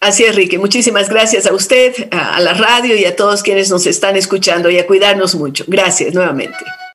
Así es, Ricky. Muchísimas gracias a usted, a la radio y a todos quienes nos están escuchando y a cuidarnos mucho. Gracias nuevamente.